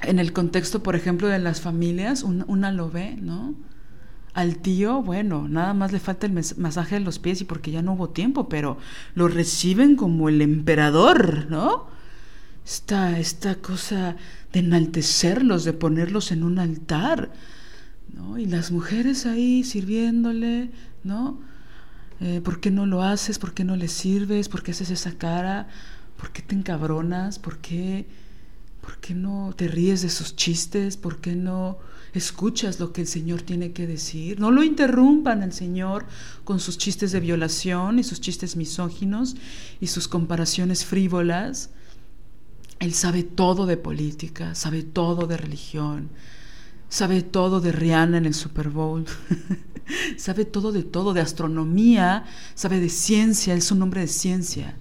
en el contexto, por ejemplo, de las familias, una lo ve, ¿no? Al tío, bueno, nada más le falta el masaje de los pies y porque ya no hubo tiempo, pero lo reciben como el emperador, ¿no? Esta, esta cosa de enaltecerlos, de ponerlos en un altar, ¿no? Y las mujeres ahí sirviéndole, ¿no? Eh, ¿Por qué no lo haces? ¿Por qué no le sirves? ¿Por qué haces esa cara? ¿Por qué te encabronas? ¿Por qué, ¿Por qué no te ríes de sus chistes? ¿Por qué no escuchas lo que el Señor tiene que decir. No lo interrumpan al Señor con sus chistes de violación y sus chistes misóginos y sus comparaciones frívolas. Él sabe todo de política, sabe todo de religión, sabe todo de Rihanna en el Super Bowl, sabe todo de todo, de astronomía, sabe de ciencia, es un hombre de ciencia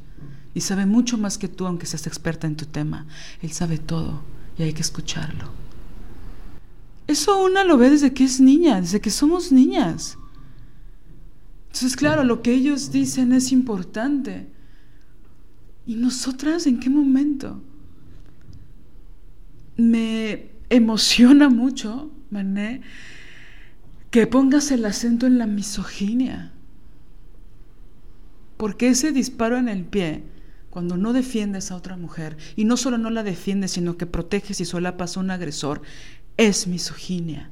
y sabe mucho más que tú aunque seas experta en tu tema. Él sabe todo y hay que escucharlo. Eso una lo ve desde que es niña, desde que somos niñas. Entonces, claro, lo que ellos dicen es importante. ¿Y nosotras en qué momento? Me emociona mucho, Mané, que pongas el acento en la misoginia. Porque ese disparo en el pie, cuando no defiendes a otra mujer, y no solo no la defiendes, sino que proteges y solapas a un agresor, es misoginia.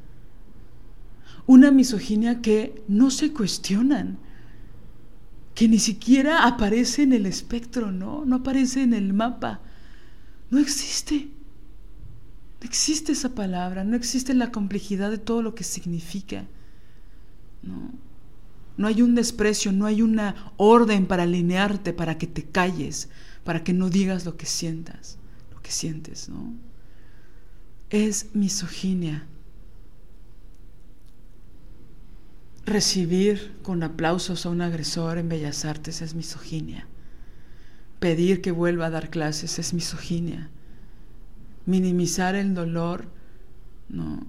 Una misoginia que no se cuestionan, que ni siquiera aparece en el espectro, ¿no? No aparece en el mapa. No existe. No existe esa palabra, no existe la complejidad de todo lo que significa. ¿no? no hay un desprecio, no hay una orden para alinearte, para que te calles, para que no digas lo que sientas, lo que sientes, ¿no? es misoginia. Recibir con aplausos a un agresor en Bellas Artes es misoginia. Pedir que vuelva a dar clases es misoginia. Minimizar el dolor, no.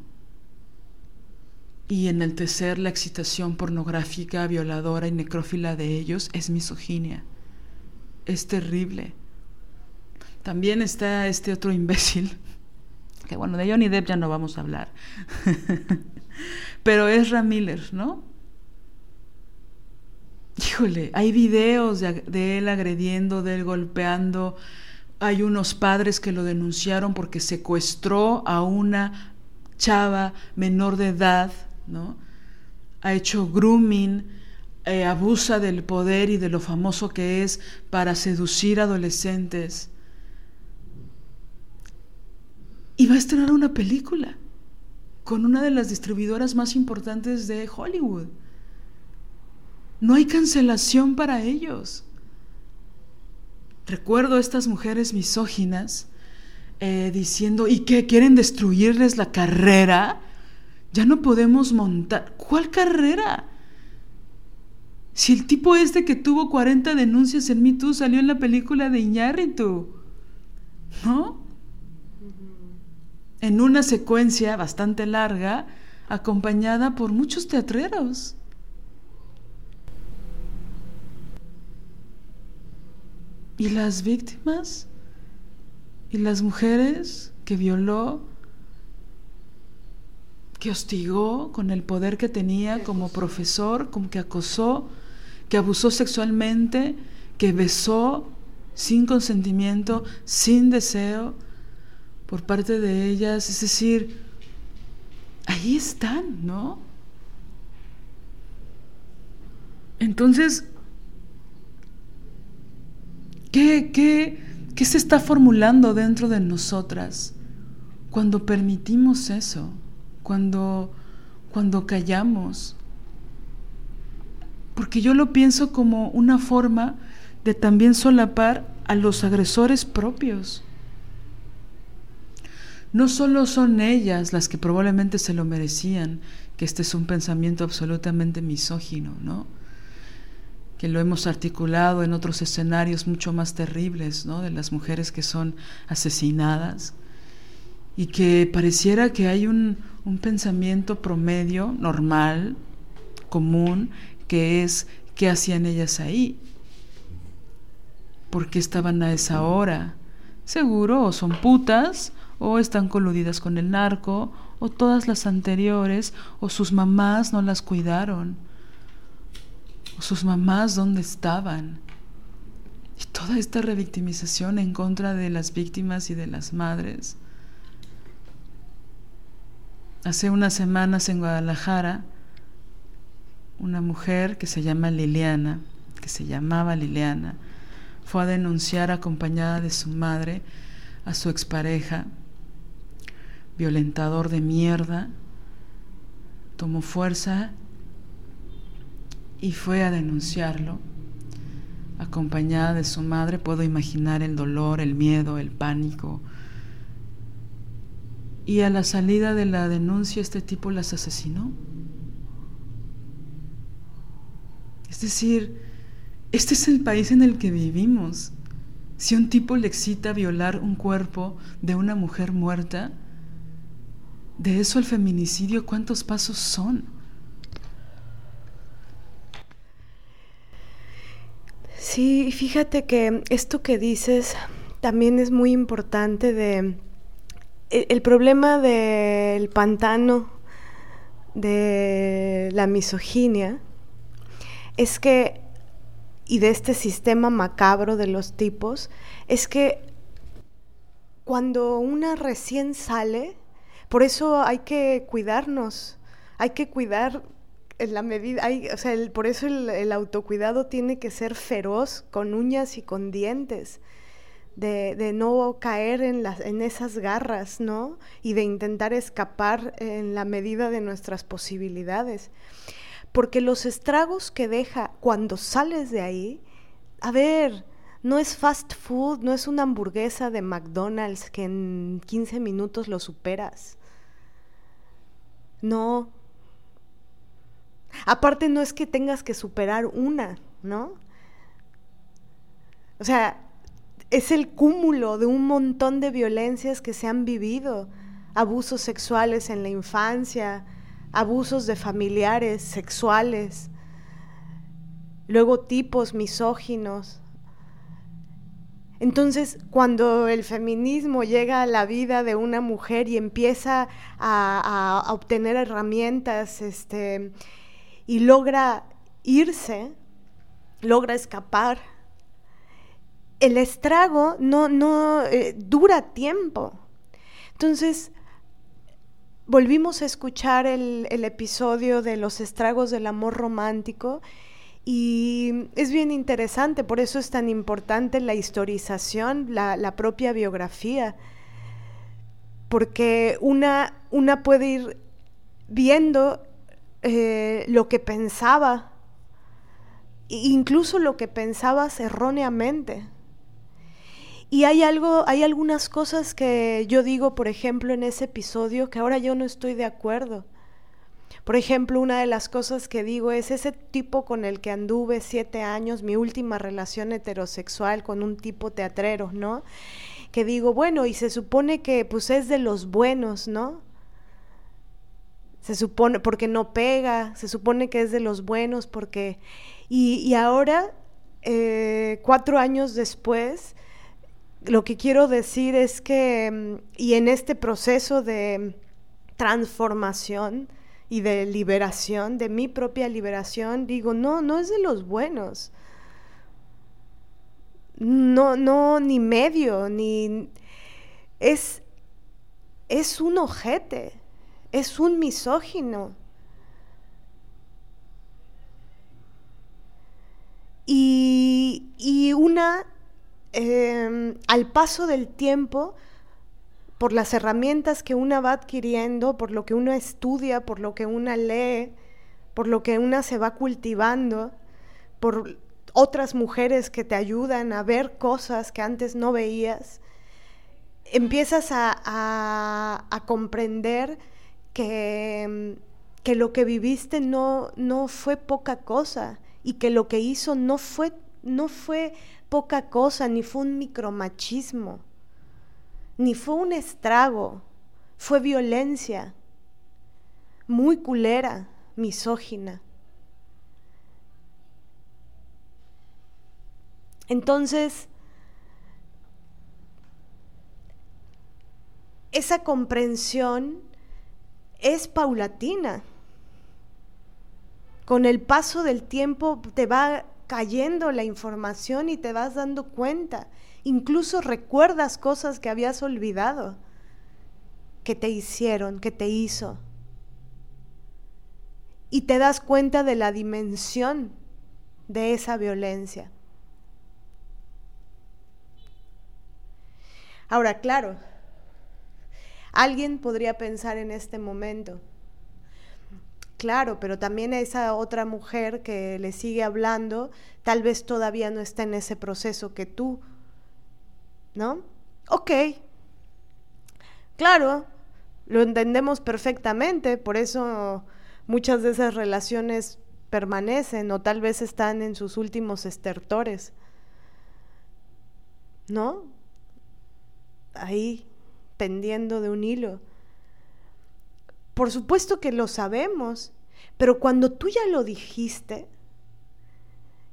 Y enaltecer la excitación pornográfica, violadora y necrófila de ellos es misoginia. Es terrible. También está este otro imbécil que bueno, de Johnny Depp ya no vamos a hablar. Pero es Miller, ¿no? Híjole, hay videos de, él agrediendo, de él golpeando. Hay unos padres que lo denunciaron porque secuestró a una chava menor de edad, ¿no? Ha hecho grooming, eh, abusa del poder y de lo famoso que es para seducir adolescentes y va a estrenar una película con una de las distribuidoras más importantes de Hollywood. No hay cancelación para ellos. Recuerdo a estas mujeres misóginas eh, diciendo, ¿y qué? ¿Quieren destruirles la carrera? Ya no podemos montar. ¿Cuál carrera? Si el tipo este que tuvo 40 denuncias en Me Too salió en la película de Iñárritu, ¿no? en una secuencia bastante larga, acompañada por muchos teatreros. ¿Y las víctimas? ¿Y las mujeres que violó? que hostigó con el poder que tenía como profesor, como que acosó, que abusó sexualmente, que besó sin consentimiento, sin deseo, por parte de ellas, es decir, ahí están, ¿no? Entonces, ¿qué, qué, ¿Qué se está formulando dentro de nosotras cuando permitimos eso? Cuando, cuando callamos. Porque yo lo pienso como una forma de también solapar a los agresores propios. No solo son ellas las que probablemente se lo merecían, que este es un pensamiento absolutamente misógino, ¿no? Que lo hemos articulado en otros escenarios mucho más terribles, ¿no? De las mujeres que son asesinadas. Y que pareciera que hay un, un pensamiento promedio, normal, común, que es qué hacían ellas ahí, por qué estaban a esa hora. Seguro o son putas o están coludidas con el narco o todas las anteriores o sus mamás no las cuidaron sus mamás dónde estaban. Y toda esta revictimización en contra de las víctimas y de las madres. Hace unas semanas en Guadalajara, una mujer que se llama Liliana, que se llamaba Liliana, fue a denunciar acompañada de su madre a su expareja, violentador de mierda, tomó fuerza y fue a denunciarlo. Acompañada de su madre, puedo imaginar el dolor, el miedo, el pánico. Y a la salida de la denuncia este tipo las asesinó. Es decir, este es el país en el que vivimos. Si un tipo le excita violar un cuerpo de una mujer muerta, de eso el feminicidio, ¿cuántos pasos son? Sí, fíjate que esto que dices también es muy importante de el, el problema del pantano de la misoginia es que y de este sistema macabro de los tipos es que cuando una recién sale, por eso hay que cuidarnos, hay que cuidar en la medida, hay, o sea, por eso el, el, autocuidado tiene que ser feroz, con uñas y con dientes, de, de no caer en, las, en esas garras, ¿no? Y de intentar escapar en la medida de nuestras posibilidades porque los estragos que deja cuando sales de ahí, a ver, no es fast food, no es una hamburguesa de McDonald's que en 15 minutos lo superas. No. Aparte no es que tengas que superar una, ¿no? O sea, es el cúmulo de un montón de violencias que se han vivido, abusos sexuales en la infancia, abusos de familiares, sexuales, luego tipos misóginos. Entonces, cuando el feminismo llega a la vida de una mujer y empieza a, a, obtener herramientas este, y logra irse, logra escapar, el estrago no, no eh, dura tiempo. Entonces, volvimos a escuchar el, episodio de los estragos del amor romántico y es bien interesante, por eso es tan importante la historización, la, la propia biografía, porque una, una puede ir viendo eh, lo que pensaba, incluso lo que pensabas erróneamente. Y hay algo, hay algunas cosas que yo digo, por ejemplo, en ese episodio que ahora yo no estoy de acuerdo. Por ejemplo, una de las cosas que digo es ese tipo con el que anduve siete años, mi última relación heterosexual con un tipo teatrero, ¿no? Que digo, bueno, y se supone que pues es de los buenos, ¿no? Se supone, porque no pega, se supone que es de los buenos, porque... Y, y ahora, eh, cuatro años después, lo que quiero decir es que, mm, y en este proceso de transformación y de liberación, de mi propia liberación, digo, no, no es de los buenos. No, no, ni medio, ni... Es, es un ojete, es un misógino. Y, y una em, al paso del tiempo, por las herramientas que una va adquiriendo, por lo que uno estudia, por lo que una lee, por lo que una se va cultivando, por otras mujeres que te ayudan a ver cosas que antes no veías, empiezas a, comprender que, que, lo que viviste no, no fue poca cosa y que lo que hizo no fue, no fue poca cosa, ni fue un micromachismo, ni fue un estrago, fue violencia, muy culera, misógina. Entonces, esa comprensión es paulatina. Con el paso del tiempo te va cayendo la información y te vas dando cuenta. Incluso recuerdas cosas que habías olvidado, que te hicieron, que te hizo. Y te das cuenta de la dimensión de esa violencia. Ahora, claro, alguien podría pensar en este momento, Claro, pero también esa otra mujer que le sigue hablando, tal vez todavía no está en ese proceso que tú, ¿no? Ok, claro, lo entendemos perfectamente, por eso muchas de esas relaciones permanecen o tal vez están en sus últimos estertores, ¿no? Ahí, pendiendo de un hilo. Por supuesto que lo sabemos, pero cuando tú ya lo dijiste,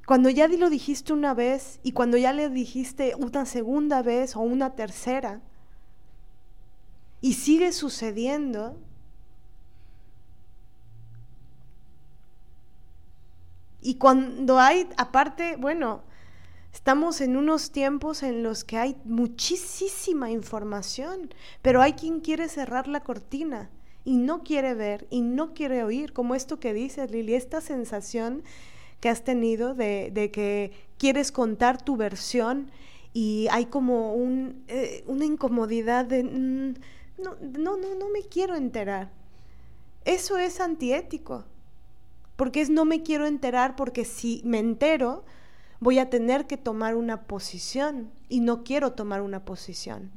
cuando ya lo dijiste una vez y cuando ya le dijiste una segunda vez o una tercera, y sigue sucediendo, y cuando hay, aparte, bueno, estamos en unos tiempos en los que hay muchísima información, pero hay quien quiere cerrar la cortina y no quiere ver y no quiere oír, como esto que dices, Lili, esta sensación que has tenido de, que quieres contar tu versión y hay como un, eh, una incomodidad de, mm, no, no, no, no me quiero enterar. Eso es antiético, porque es no me quiero enterar porque si me entero voy a tener que tomar una posición y no quiero tomar una posición.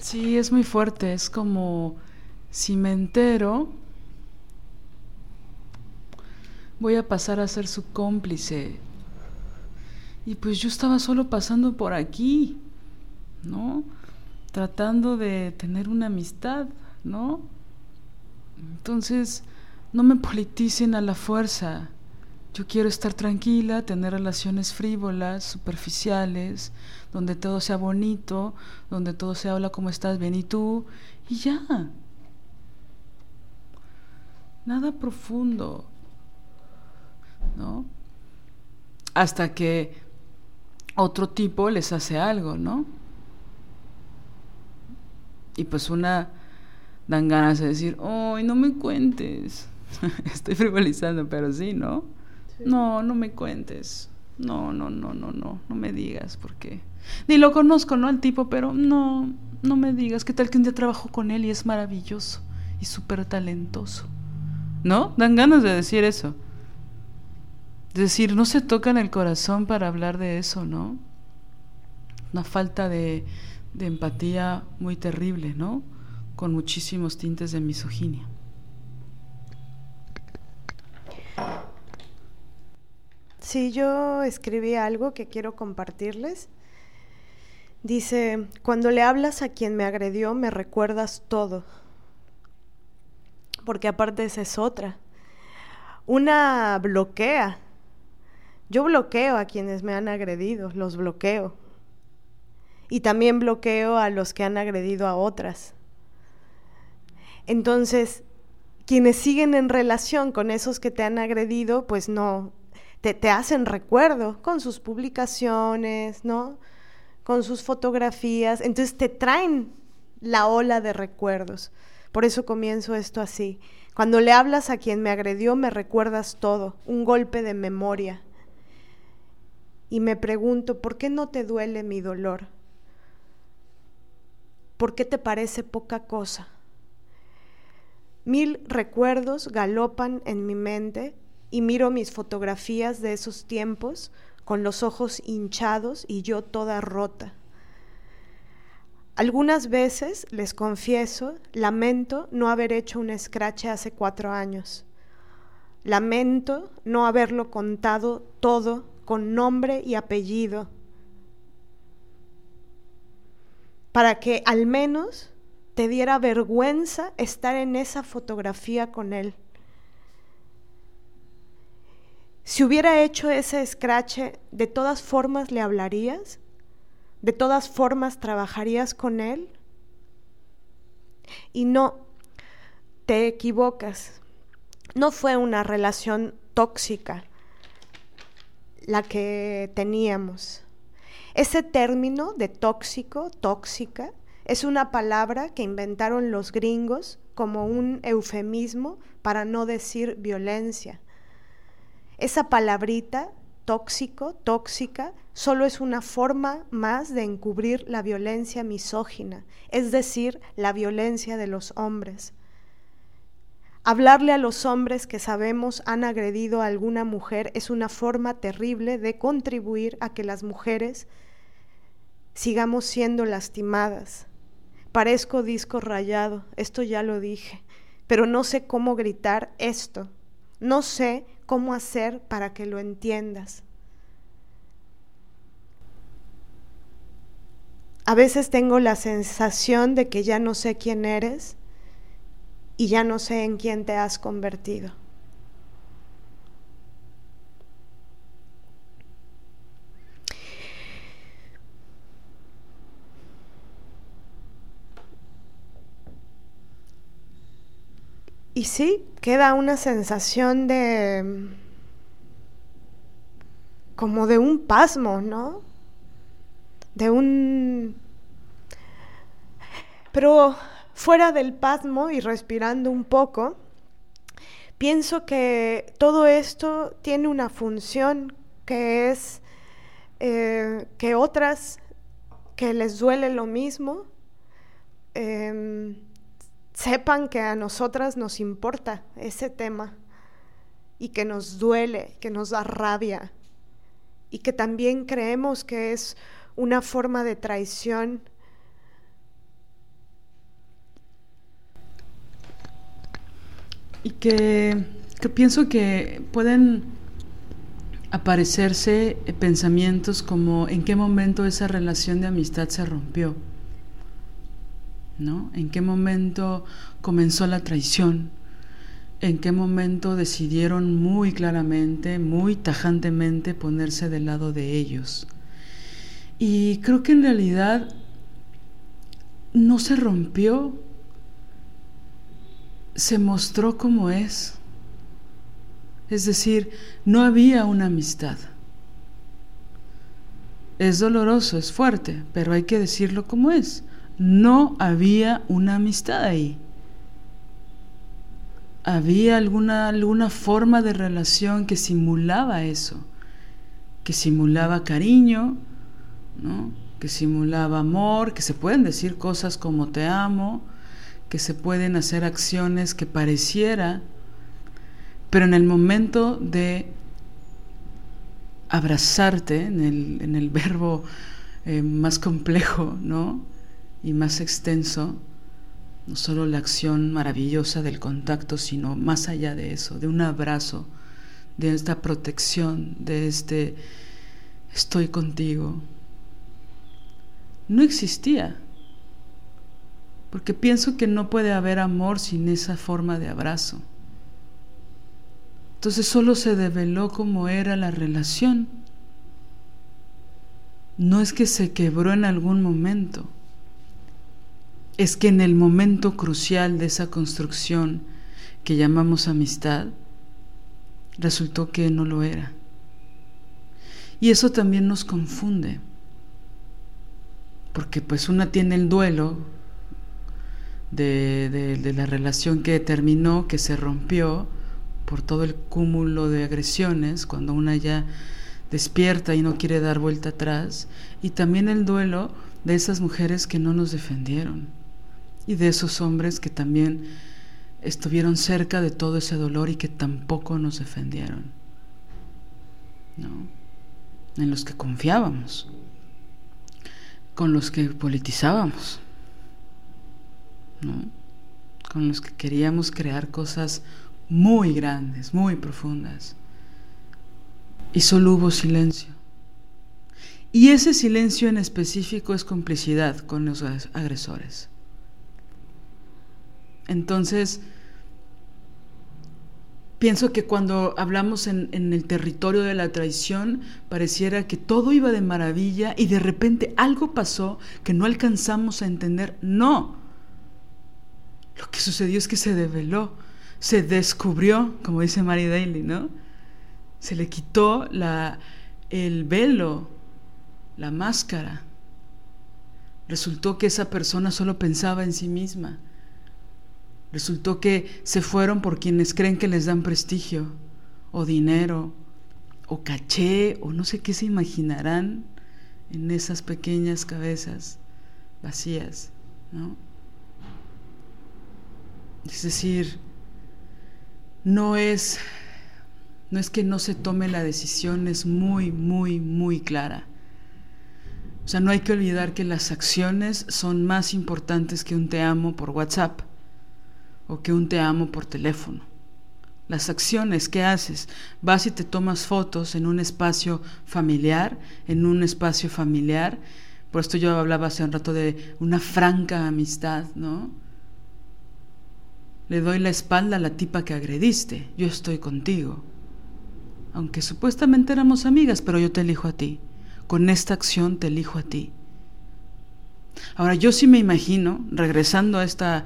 Sí, es muy fuerte, es como si me entero, voy a pasar a ser su cómplice. Y pues yo estaba solo pasando por aquí, ¿no? Tratando de tener una amistad, ¿no? Entonces, no me politicen a la fuerza. Yo quiero estar tranquila, tener relaciones frívolas, superficiales, donde todo sea bonito, donde todo se habla como estás, bien y tú, y ya. Nada profundo, ¿no? Hasta que otro tipo les hace algo, ¿no? Y pues una dan ganas de decir, ¡ay, no me cuentes! Estoy frivolizando, pero sí, ¿no? No, no me cuentes. No, no, no, no, no, no me digas porque ni lo conozco, ¿no? El tipo, pero no, no me digas. ¿Qué tal que un día trabajo con él y es maravilloso y súper talentoso? ¿No? Dan ganas de decir eso. Es decir, no se toca en el corazón para hablar de eso, ¿no? Una falta de, de empatía muy terrible, ¿no? Con muchísimos tintes de misoginia. Sí, yo escribí algo que quiero compartirles. Dice, cuando le hablas a quien me agredió, me recuerdas todo. Porque aparte esa es otra. Una bloquea. Yo bloqueo a quienes me han agredido, los bloqueo. Y también bloqueo a los que han agredido a otras. Entonces, quienes siguen en relación con esos que te han agredido, pues no, te, hacen recuerdo con sus publicaciones, ¿no? Con sus fotografías. Entonces te traen la ola de recuerdos. Por eso comienzo esto así. Cuando le hablas a quien me agredió me recuerdas todo, un golpe de memoria. Y me pregunto, ¿por qué no te duele mi dolor? ¿Por qué te parece poca cosa? Mil recuerdos galopan en mi mente y miro mis fotografías de esos tiempos con los ojos hinchados y yo toda rota. Algunas veces, les confieso, lamento no haber hecho un escrache hace cuatro años. Lamento no haberlo contado todo con nombre y apellido, para que al menos te diera vergüenza estar en esa fotografía con él. Si hubiera hecho ese escrache, ¿de todas formas le hablarías? ¿De todas formas trabajarías con él? Y no, te equivocas. No fue una relación tóxica la que teníamos. Ese término de tóxico, tóxica, es una palabra que inventaron los gringos como un eufemismo para no decir violencia. Esa palabrita, tóxico, tóxica, solo es una forma más de encubrir la violencia misógina, es decir, la violencia de los hombres. Hablarle a los hombres que sabemos han agredido a alguna mujer es una forma terrible de contribuir a que las mujeres sigamos siendo lastimadas. Parezco disco rayado, esto ya lo dije, pero no sé cómo gritar esto, no sé cómo hacer para que lo entiendas. A veces tengo la sensación de que ya no sé quién eres y ya no sé en quién te has convertido. Y sí, queda una sensación de... como de un pasmo, ¿no? De un... Pero fuera del pasmo y respirando un poco, pienso que todo esto tiene una función que es eh, que otras que les duele lo mismo em, sepan que a nosotras nos importa ese tema y que nos duele, que nos da rabia y que también creemos que es una forma de traición. Y que, pienso que pueden aparecerse pensamientos como en qué momento esa relación de amistad se rompió, ¿no? En qué momento comenzó la traición, en qué momento decidieron muy claramente, muy tajantemente ponerse del lado de ellos. Y creo que en realidad no se rompió se mostró como es. Es decir, no había una amistad. Es doloroso, es fuerte, pero hay que decirlo como es. No había una amistad ahí. Había alguna, alguna forma de relación que simulaba eso, que simulaba cariño, ¿no? que simulaba amor, que se pueden decir cosas como te amo, que se pueden hacer acciones que pareciera, pero en el momento de abrazarte, en el, en el verbo eh, más complejo, ¿no? Y más extenso, no solo la acción maravillosa del contacto, sino más allá de eso, de un abrazo, de esta protección, de este estoy contigo, no existía porque pienso que no puede haber amor sin esa forma de abrazo. Entonces solo se develó cómo era la relación. No es que se quebró en algún momento, es que en el momento crucial de esa construcción que llamamos amistad, resultó que no lo era. Y eso también nos confunde, porque pues una tiene el duelo de, de, la relación que terminó, que se rompió por todo el cúmulo de agresiones, cuando una ya despierta y no quiere dar vuelta atrás, y también el duelo de esas mujeres que no nos defendieron, y de esos hombres que también estuvieron cerca de todo ese dolor y que tampoco nos defendieron, ¿no? en los que confiábamos, con los que politizábamos con los que queríamos crear cosas muy grandes, muy profundas. Y solo hubo silencio. Y ese silencio en específico es complicidad con los agresores. Entonces, pienso que cuando hablamos en, el territorio de la traición, pareciera que todo iba de maravilla y de repente algo pasó que no alcanzamos a entender. No, lo que sucedió es que se develó, se descubrió, como dice Mary Daly, ¿no? Se le quitó el velo, la máscara. Resultó que esa persona solo pensaba en sí misma. Resultó que se fueron por quienes creen que les dan prestigio, o dinero, o caché, o no sé qué se imaginarán en esas pequeñas cabezas vacías, ¿no? Es decir, no es, no es que no se tome la decisión, es muy, muy, muy clara. O sea, no hay que olvidar que las acciones son más importantes que un te amo por WhatsApp o que un te amo por teléfono. Las acciones que haces, vas y te tomas fotos en un espacio familiar, en un espacio familiar. Por esto yo hablaba hace un rato de una franca amistad, ¿no? Le doy la espalda a la tipa que agrediste. Yo estoy contigo. Aunque supuestamente éramos amigas, pero yo te elijo a ti. Con esta acción te elijo a ti. Ahora, yo sí me imagino, regresando a, esta,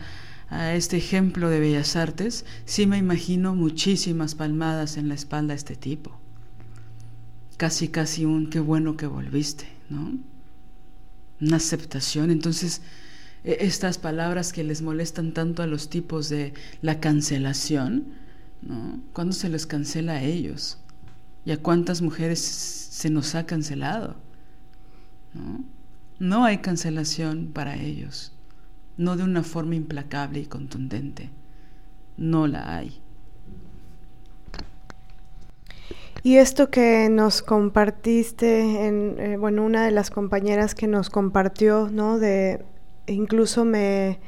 a este ejemplo de Bellas Artes, sí me imagino muchísimas palmadas en la espalda a este tipo. Casi, casi un qué bueno que volviste, ¿no? Una aceptación. Entonces, e-, estas palabras que les molestan tanto a los tipos de la cancelación, ¿no? ¿Cuándo se les cancela a ellos? ¿Y a cuántas mujeres se nos ha cancelado? ¿No? no hay cancelación para ellos, no de una forma implacable y contundente, no la hay. Y esto que nos compartiste, en, eh, bueno, una de las compañeras que nos compartió, ¿no? De incluso me,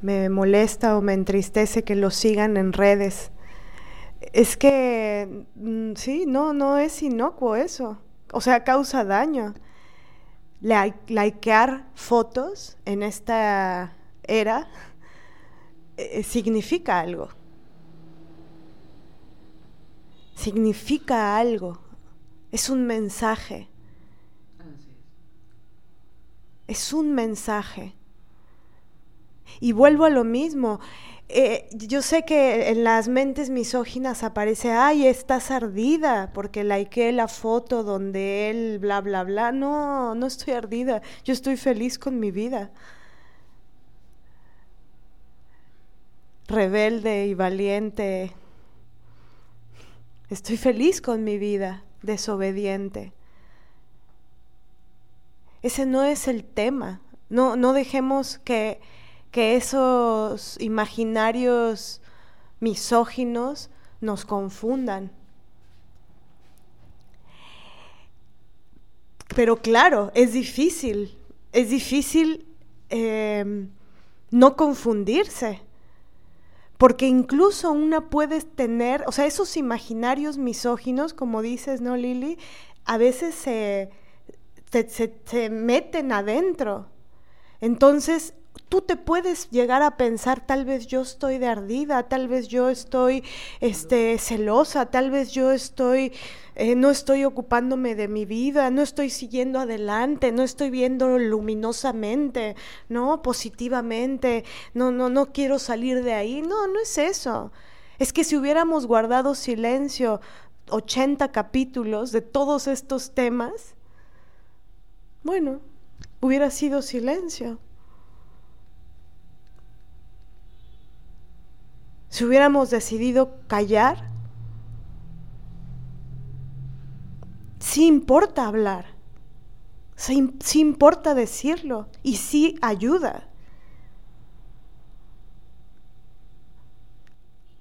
me molesta o me entristece que lo sigan en redes. Es que, mm, sí, no, no es inocuo eso. O sea, causa daño. likear fotos en esta era eh, significa algo. Significa algo. Es un mensaje. Es un mensaje. Y vuelvo a lo mismo. Eh, yo sé que en las mentes misóginas aparece, ay, estás ardida porque likeé la foto donde él, bla, bla, bla. No, no estoy ardida. Yo estoy feliz con mi vida. Rebelde y valiente. Estoy feliz con mi vida, desobediente. Ese no es el tema. No, no dejemos que que esos imaginarios misóginos nos confundan. Pero claro, es difícil, es difícil em, no confundirse, porque incluso una puede tener, o sea, esos imaginarios misóginos, como dices, ¿no, Lili? A veces se, se meten adentro. Entonces, tú te puedes llegar a pensar, tal vez yo estoy de ardida, tal vez yo estoy este, celosa, tal vez yo estoy, eh, no estoy ocupándome de mi vida, no estoy siguiendo adelante, no estoy viendo luminosamente, ¿no? Positivamente, no, no, no quiero salir de ahí. No, no es eso. Es que si hubiéramos guardado silencio 80 capítulos de todos estos temas, bueno, hubiera sido silencio. Si hubiéramos decidido callar, sí importa hablar, sí, importa decirlo y sí ayuda.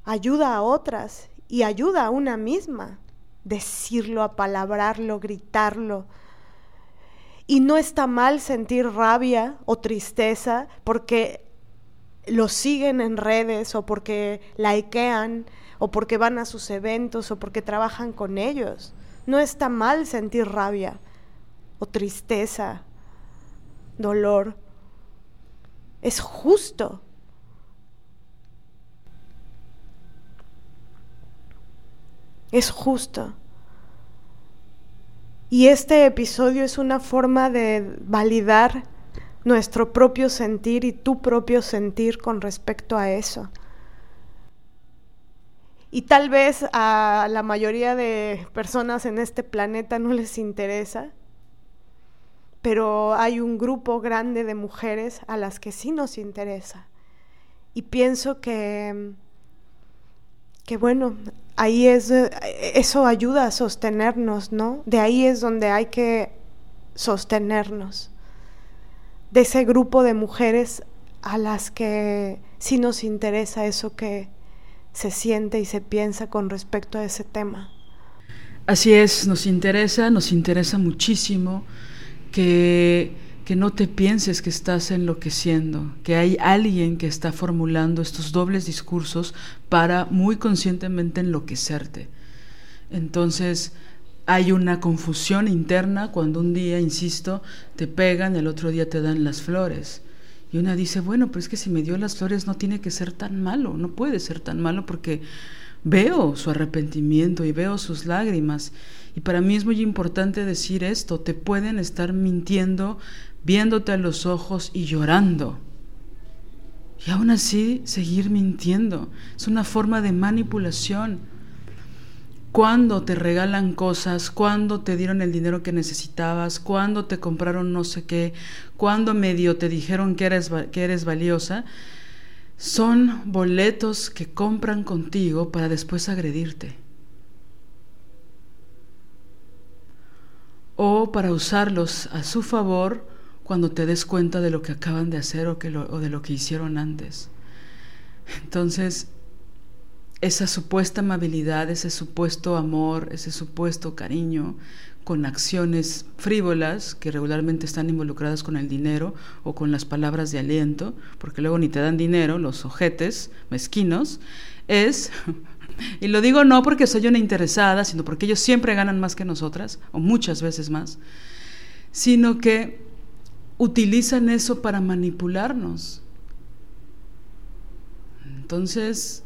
Ayuda a otras y ayuda a una misma. Decirlo, apalabrarlo, gritarlo. Y no está mal sentir rabia o tristeza porque lo siguen en redes o porque likean o porque van a sus eventos o porque trabajan con ellos. No está mal sentir rabia o tristeza, dolor. Es justo. Es justo. Y este episodio es una forma de validar nuestro propio sentir y tu propio sentir con respecto a eso. Y tal vez a la mayoría de personas en este planeta no les interesa, pero hay un grupo grande de mujeres a las que sí nos interesa. Y pienso que, que bueno, ahí es, eso ayuda a sostenernos, ¿no? De ahí es donde hay que sostenernos de ese grupo de mujeres a las que sí nos interesa eso que se siente y se piensa con respecto a ese tema. Así es, nos interesa, nos interesa muchísimo que, que no te pienses que estás enloqueciendo, que hay alguien que está formulando estos dobles discursos para muy conscientemente enloquecerte. Entonces, hay una confusión interna cuando un día, insisto, te pegan, el otro día te dan las flores. Y una dice, bueno, pero es que si me dio las flores no tiene que ser tan malo, no puede ser tan malo porque veo su arrepentimiento y veo sus lágrimas. Y para mí es muy importante decir esto, te pueden estar mintiendo, viéndote a los ojos y llorando. Y aún así seguir mintiendo. Es una forma de manipulación cuando te regalan cosas, cuando te dieron el dinero que necesitabas, cuando te compraron no sé qué, cuando medio te dijeron que eres, que eres valiosa, son boletos que compran contigo para después agredirte. O para usarlos a su favor cuando te des cuenta de lo que acaban de hacer o de lo que hicieron antes. Entonces, esa supuesta amabilidad, ese supuesto amor, ese supuesto cariño, con acciones frívolas que regularmente están involucradas con el dinero o con las palabras de aliento, porque luego ni te dan dinero, los ojetes mezquinos, es, y lo digo no porque soy una interesada, sino porque ellos siempre ganan más que nosotras, o muchas veces más, sino que utilizan eso para manipularnos. Entonces,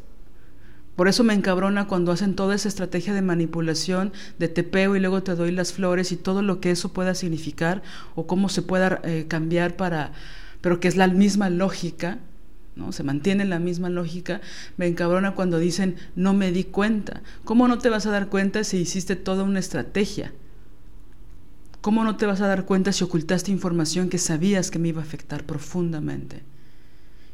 por eso me encabrona cuando hacen toda esa estrategia de manipulación, de te pego y luego te doy las flores y todo lo que eso pueda significar o cómo se pueda eh, cambiar para, pero que es la misma lógica, ¿no? Se mantiene la misma lógica. Me encabrona cuando dicen no me di cuenta. ¿Cómo no te vas a dar cuenta si hiciste toda una estrategia? ¿Cómo no te vas a dar cuenta si ocultaste información que sabías que me iba a afectar profundamente?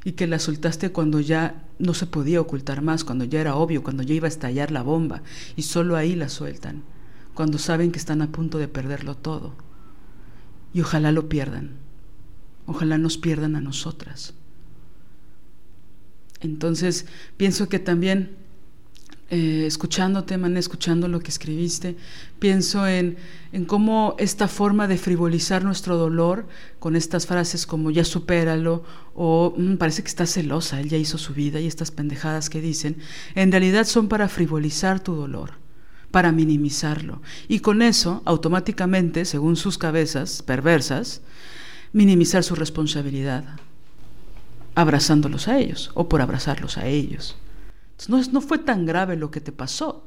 Y que la soltaste cuando ya no se podía ocultar más, cuando ya era obvio, cuando ya iba a estallar la bomba, y solo ahí la sueltan, cuando saben que están a punto de perderlo todo. Y ojalá lo pierdan, ojalá nos pierdan a nosotras. Entonces, pienso que también eh, escuchándote, man, escuchando lo que escribiste, pienso en, en, cómo esta forma de frivolizar nuestro dolor con estas frases como ya supéralo o mm, parece que está celosa, él ya hizo su vida y estas pendejadas que dicen, en realidad son para frivolizar tu dolor, para minimizarlo. Y con eso, automáticamente, según sus cabezas perversas, minimizar su responsabilidad, abrazándolos a ellos o por abrazarlos a ellos. No, no fue tan grave lo que te pasó,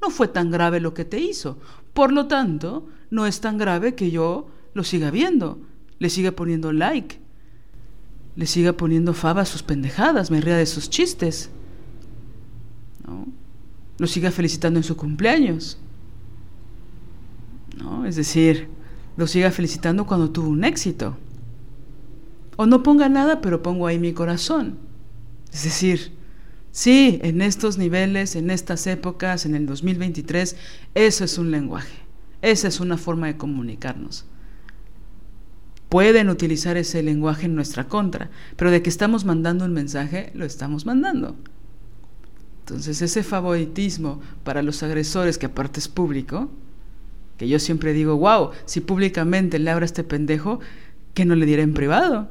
no fue tan grave lo que te hizo. Por lo tanto, no es tan grave que yo lo siga viendo, le siga poniendo like, le siga poniendo fava a sus pendejadas, me ría de sus chistes, ¿no? lo siga felicitando en su cumpleaños. ¿no? Es decir, lo siga felicitando cuando tuvo un éxito. O no ponga nada, pero pongo ahí mi corazón. Es decir, Sí, en estos niveles, en estas épocas, en el 2023, eso es un lenguaje, esa es una forma de comunicarnos. Pueden utilizar ese lenguaje en nuestra contra, pero de que estamos mandando un mensaje, lo estamos mandando. Entonces ese favoritismo para los agresores, que aparte es público, que yo siempre digo, wow, si públicamente le abra a este pendejo, ¿qué no le diré en privado?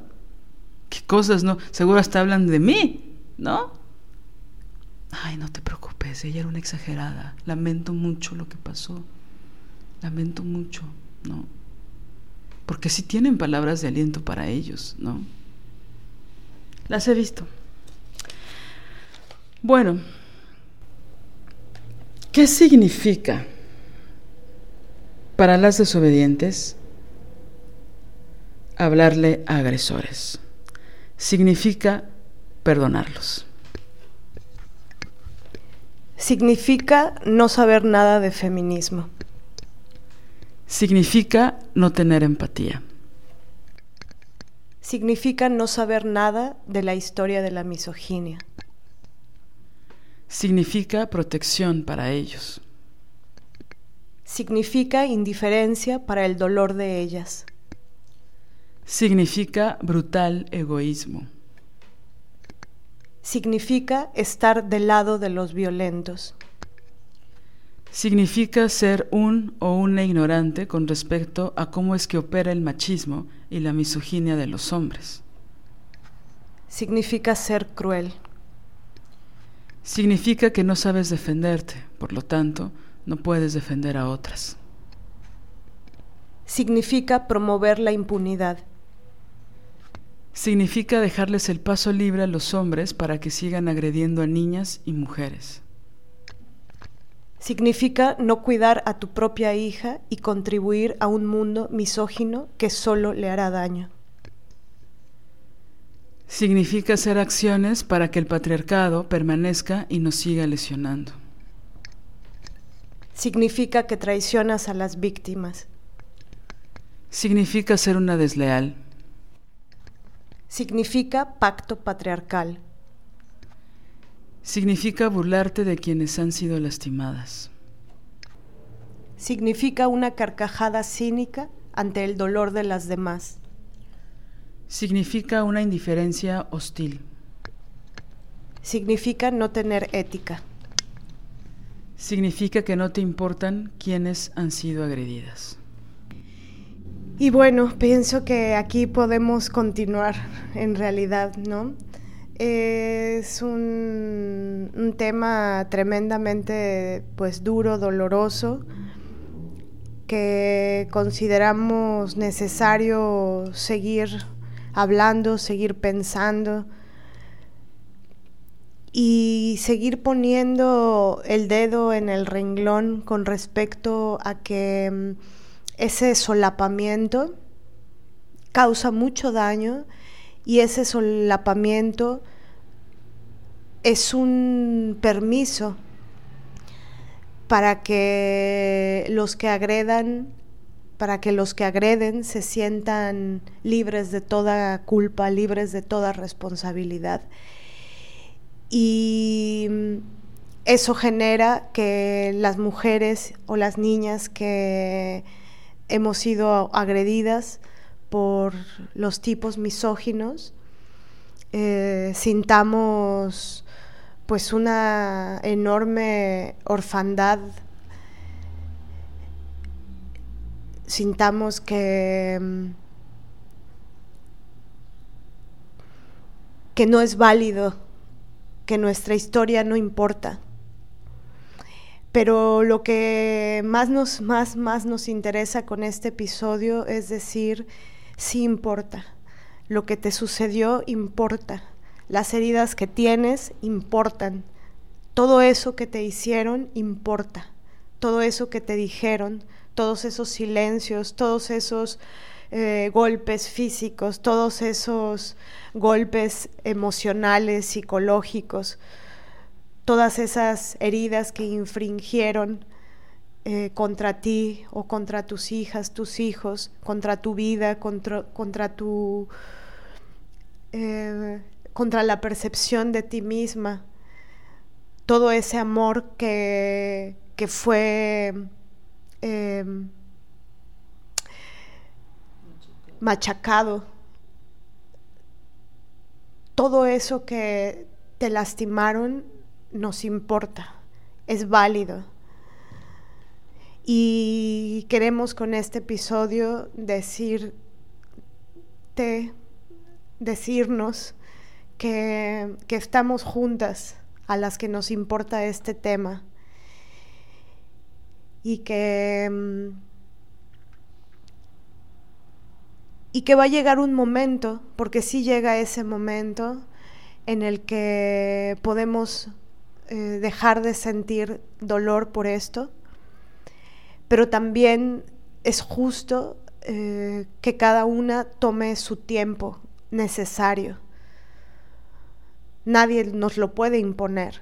¿Qué cosas no? Seguro hasta hablan de mí, ¿no? Ay, no te preocupes, ella era una exagerada. Lamento mucho lo que pasó. Lamento mucho, ¿no? Porque sí tienen palabras de aliento para ellos, ¿no? Las he visto. Bueno, ¿Qué significa para las desobedientes hablarle a agresores? Significa perdonarlos. Significa no saber nada de feminismo. Significa no tener empatía. Significa no saber nada de la historia de la misoginia significa protección para ellos. Significa indiferencia para el dolor de ellas. Significa brutal egoísmo. Significa estar del lado de los violentos. Significa ser un o una ignorante con respecto a cómo es que opera el machismo y la misoginia de los hombres. Significa ser cruel significa que no sabes defenderte, por lo tanto, no puedes defender a otras. Significa promover la impunidad. Significa dejarles el paso libre a los hombres para que sigan agrediendo a niñas y mujeres. Significa no cuidar a tu propia hija y contribuir a un mundo misógino que solo le hará daño. Significa hacer acciones para que el patriarcado permanezca y nos siga lesionando. Significa que traicionas a las víctimas. Significa ser una desleal. Significa pacto patriarcal. Significa burlarte de quienes han sido lastimadas. Significa una carcajada cínica ante el dolor de las demás significa una indiferencia hostil. Significa no tener ética. Significa que no te importan quienes han sido agredidas. Y bueno, pienso que aquí podemos continuar en realidad, ¿no? Es un, tema tremendamente pues duro, doloroso, que consideramos necesario seguir hablando, seguir pensando y seguir poniendo el dedo en el renglón con respecto a que mm, ese solapamiento causa mucho daño y ese solapamiento es un permiso para que los que agredan para que los que agreden se sientan libres de toda culpa, libres de toda responsabilidad. Y eso genera que las mujeres o las niñas que hemos sido agredidas por los tipos misóginos, eh, sintamos pues una enorme orfandad sintamos que, mm, que no es válido, que nuestra historia no importa. Pero lo que más nos, más, más nos interesa con este episodio es decir, sí importa. Lo que te sucedió importa. Las heridas que tienes importan. Todo eso que te hicieron importa. Todo eso que te dijeron todos esos silencios, todos esos eh, golpes físicos, todos esos golpes emocionales, psicológicos, todas esas heridas que infringieron eh, contra ti o contra tus hijas, tus hijos, contra tu vida, contra, contra tu... Eh, contra la percepción de ti misma, todo ese amor que, que fue em, machacado, todo eso que te lastimaron nos importa, es válido. Y queremos con este episodio decirte, decirnos que, que estamos juntas a las que nos importa este tema y que mm, y que va a llegar un momento, porque sí llega ese momento en el que podemos eh, dejar de sentir dolor por esto, pero también es justo eh, que cada una tome su tiempo necesario. Nadie nos lo puede imponer.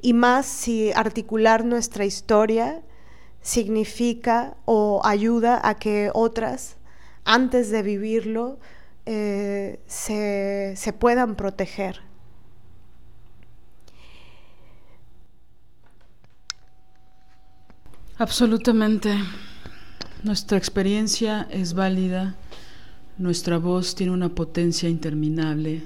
Y más si articular nuestra historia significa o ayuda a que otras, antes de vivirlo, eh, se, se puedan proteger. Absolutamente. Nuestra experiencia es válida, nuestra voz tiene una potencia interminable.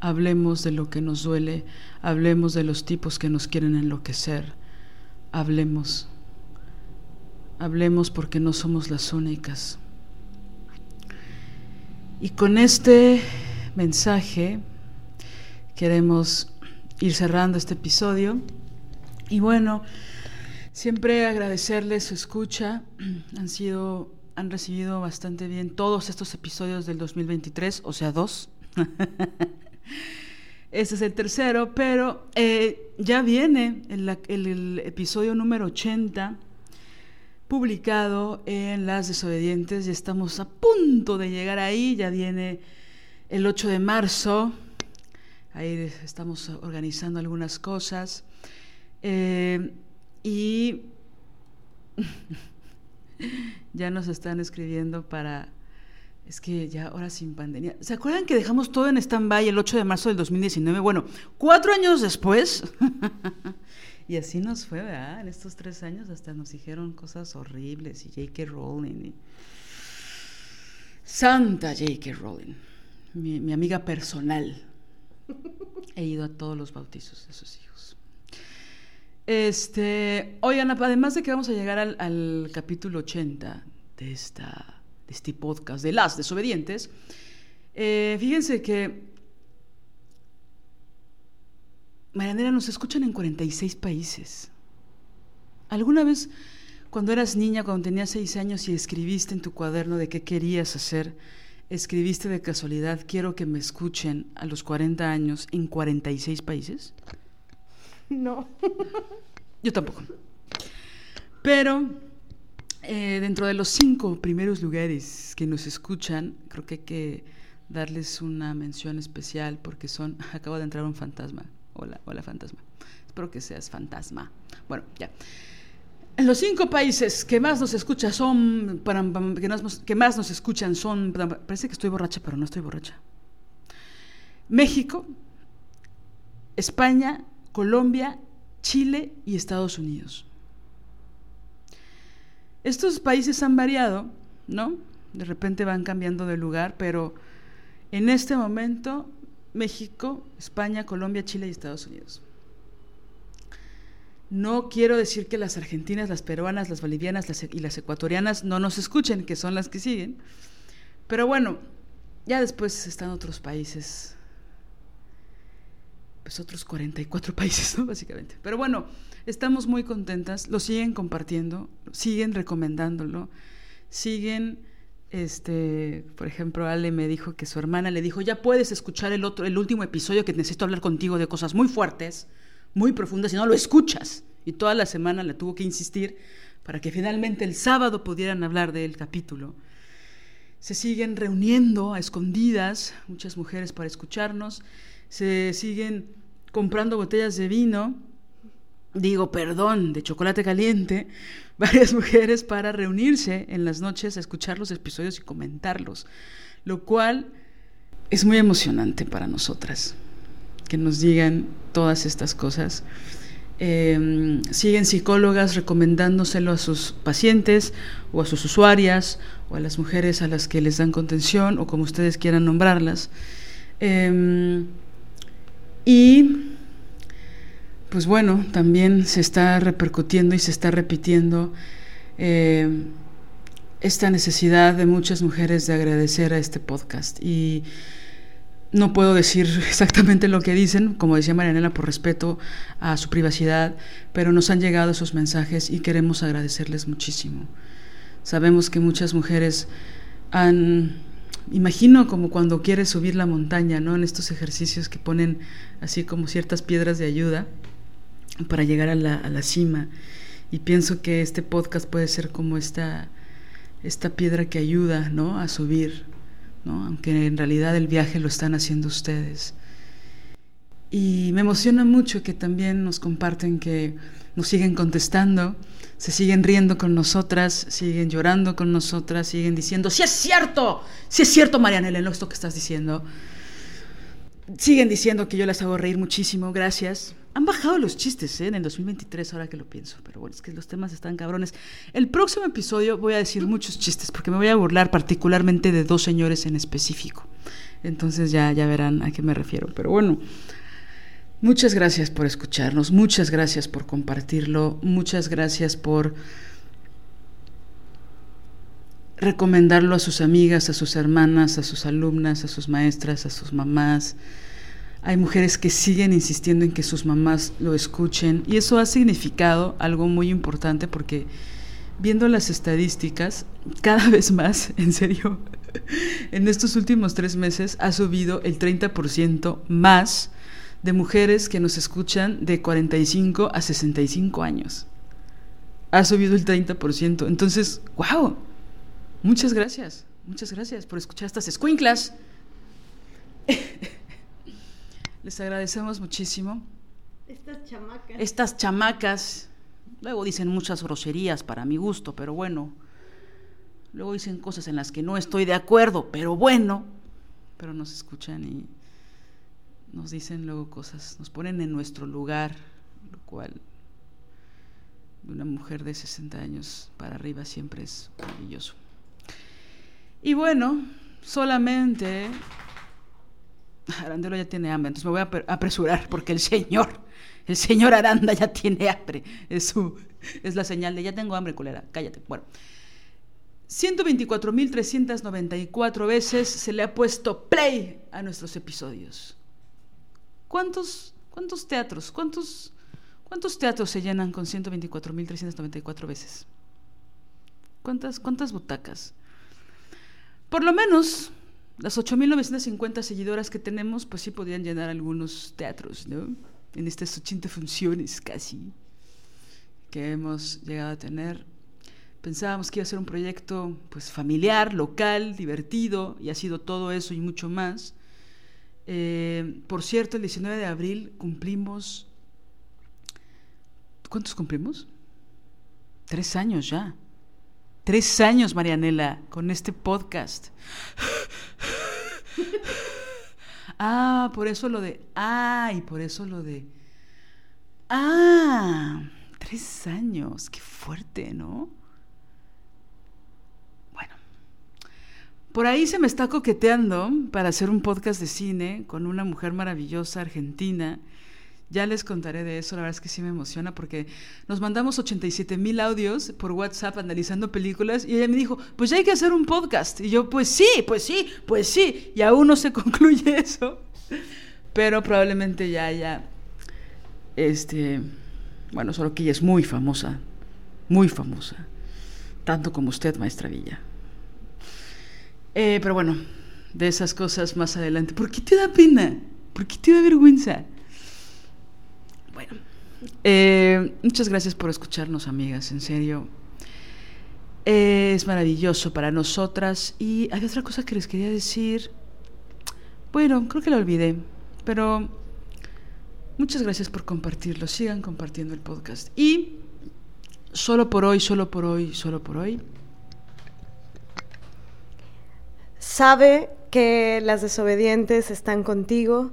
Hablemos de lo que nos duele, hablemos de los tipos que nos quieren enloquecer. Hablemos. Hablemos porque no somos las únicas. Y con este mensaje queremos ir cerrando este episodio. Y bueno, Siempre agradecerles su escucha. Han sido, han recibido bastante bien todos estos episodios del 2023, o sea, dos. este es el tercero, pero eh, ya viene el, episodio número 80 publicado en Las Desobedientes. Ya estamos a punto de llegar ahí. Ya viene el 8 de marzo. Ahí estamos organizando algunas cosas. Eh, y ya nos están escribiendo para... Es que ya ahora sin pandemia. ¿Se acuerdan que dejamos todo en stand-by el 8 de marzo del 2019? Bueno, cuatro años después. y así nos fue, ¿verdad? En estos tres años hasta nos dijeron cosas horribles y J.K. Rowling. Santa J.K. Rowling. Mi, mi amiga personal. He ido a todos los bautizos de sus hijos. Este, oigan, además de que vamos a llegar al, capítulo 80 de, esta, de este podcast de Las Desobedientes, eh, fíjense que Marianela nos escuchan en 46 países. ¿Alguna vez, cuando eras niña, cuando tenías 6 años y escribiste en tu cuaderno de qué querías hacer, escribiste de casualidad, quiero que me escuchen a los 40 años en 46 países? No. Yo tampoco. Pero eh, dentro de los cinco primeros lugares que nos escuchan, creo que hay que darles una mención especial porque son, acabo de entrar un fantasma. Hola, hola fantasma. Espero que seas fantasma. Bueno, ya. Los cinco países que más nos escuchan son, que más nos escuchan son, parece que estoy borracha, pero no estoy borracha. México, España, Colombia, Chile y Estados Unidos. Estos países han variado, ¿no? De repente van cambiando de lugar, pero en este momento México, España, Colombia, Chile y Estados Unidos. No quiero decir que las argentinas, las peruanas, las bolivianas y las ecuatorianas no nos escuchen, que son las que siguen. Pero bueno, ya después están otros países pues otros 44 países, ¿no? Básicamente. Pero bueno, estamos muy contentas, lo siguen compartiendo, siguen recomendándolo, siguen, este, por ejemplo, Ale me dijo que su hermana le dijo, ya puedes escuchar el otro, el último episodio que necesito hablar contigo de cosas muy fuertes, muy profundas, y no lo escuchas. Y toda la semana le tuvo que insistir para que finalmente el sábado pudieran hablar del capítulo. Se siguen reuniendo a escondidas muchas mujeres para escucharnos se siguen comprando botellas de vino, digo, perdón, de chocolate caliente, varias mujeres para reunirse en las noches a escuchar los episodios y comentarlos, lo cual es muy emocionante para nosotras. que nos digan todas estas cosas. Eh, siguen psicólogas recomendándoselo a sus pacientes o a sus usuarias o a las mujeres a las que les dan contención o como ustedes quieran nombrarlas. Eh, y pues bueno, también se está repercutiendo y se está repitiendo eh, esta necesidad de muchas mujeres de agradecer a este podcast. Y no puedo decir exactamente lo que dicen, como decía Marianela, por respeto a su privacidad, pero nos han llegado esos mensajes y queremos agradecerles muchísimo. Sabemos que muchas mujeres han, imagino como cuando quieres subir la montaña, ¿no? En estos ejercicios que ponen así como ciertas piedras de ayuda para llegar a la, a la cima. Y pienso que este podcast puede ser como esta, esta piedra que ayuda, ¿no? A subir ¿no? aunque en realidad el viaje lo están haciendo ustedes. Y me emociona mucho que también nos comparten que nos siguen contestando, se siguen riendo con nosotras, siguen llorando con nosotras, siguen diciendo, si es cierto, si es cierto, Marianela, en esto que estás diciendo. Siguen diciendo que yo las hago reír muchísimo, gracias. Han bajado los chistes ¿eh? en el 2023, ahora que lo pienso, pero bueno, es que los temas están cabrones. El próximo episodio voy a decir muchos chistes, porque me voy a burlar particularmente de dos señores en específico. Entonces ya, ya verán a qué me refiero. Pero bueno, muchas gracias por escucharnos, muchas gracias por compartirlo, muchas gracias por recomendarlo a sus amigas, a sus hermanas, a sus alumnas, a sus maestras, a sus mamás. Hay mujeres que siguen insistiendo en que sus mamás lo escuchen y eso ha significado algo muy importante porque viendo las estadísticas, cada vez más, en serio, en estos últimos tres meses ha subido el 30% más de mujeres que nos escuchan de 45 a 65 años. Ha subido el 30%. Entonces, wow, Muchas gracias, muchas gracias por escuchar estas escuinclas. Les agradecemos muchísimo. Estas chamacas. Estas chamacas. Luego dicen muchas groserías para mi gusto, pero bueno. Luego dicen cosas en las que no estoy de acuerdo, pero bueno. Pero nos escuchan y nos dicen luego cosas, nos ponen en nuestro lugar, lo cual de una mujer de 60 años para arriba siempre es maravilloso. Y bueno, solamente... Arandelo ya tiene hambre, entonces me voy a apresurar porque el señor, el señor Aranda ya tiene hambre. Es, su, es la señal de ya tengo hambre, culera. Cállate. Bueno. 124.394 veces se le ha puesto play a nuestros episodios. ¿Cuántos, cuántos teatros, cuántos, cuántos teatros se llenan con 124.394 veces? ¿Cuántas, cuántas butacas? Por lo menos las 8.950 seguidoras que tenemos, pues sí podrían llenar algunos teatros, ¿no? En estas 80 funciones casi que hemos llegado a tener. Pensábamos que iba a ser un proyecto pues familiar, local, divertido, y ha sido todo eso y mucho más. Eh, por cierto, el 19 de abril cumplimos... ¿Cuántos cumplimos? Tres años ya. Tres años, Marianela, con este podcast. ah, por eso lo de... Ah, y por eso lo de... Ah, tres años. Qué fuerte, ¿no? Por ahí se me está coqueteando para hacer un podcast de cine con una mujer maravillosa argentina ya les contaré de eso, la verdad es que sí me emociona porque nos mandamos 87 mil audios por WhatsApp analizando películas y ella me dijo, pues ya hay que hacer un podcast. Y yo, pues sí, pues sí, pues sí. Y aún no se concluye eso, pero probablemente ya haya, este, bueno, solo que ella es muy famosa, muy famosa, tanto como usted, maestra Villa. Eh, pero bueno, de esas cosas más adelante. ¿Por qué te da pena? ¿Por qué te da vergüenza? Bueno, eh, muchas gracias por escucharnos, amigas, en serio. es maravilloso para nosotras. Y hay otra cosa que les quería decir. Bueno, creo que la olvidé, pero muchas gracias por compartirlo. Sigan compartiendo el podcast. Y solo por hoy, solo por hoy, solo por hoy. Sabe que las desobedientes están contigo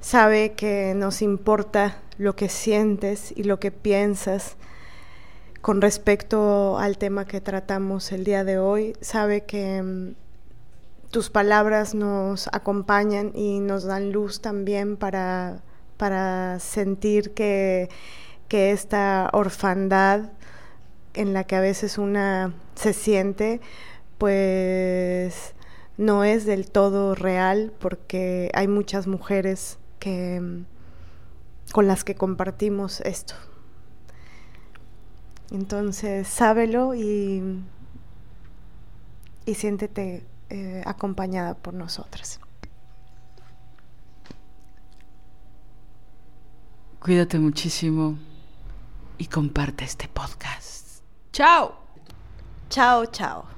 sabe que nos importa lo que sientes y lo que piensas con respecto al tema que tratamos el día de hoy, sabe que mm, tus palabras nos acompañan y nos dan luz también para, para sentir que, que esta orfandad en la que a veces una se siente, pues no es del todo real porque hay muchas mujeres que mm, con las que compartimos esto. Entonces, sábelo y, y siéntete eh, acompañada por nosotras. Cuídate muchísimo y comparte este podcast. Chao. Chao, chao.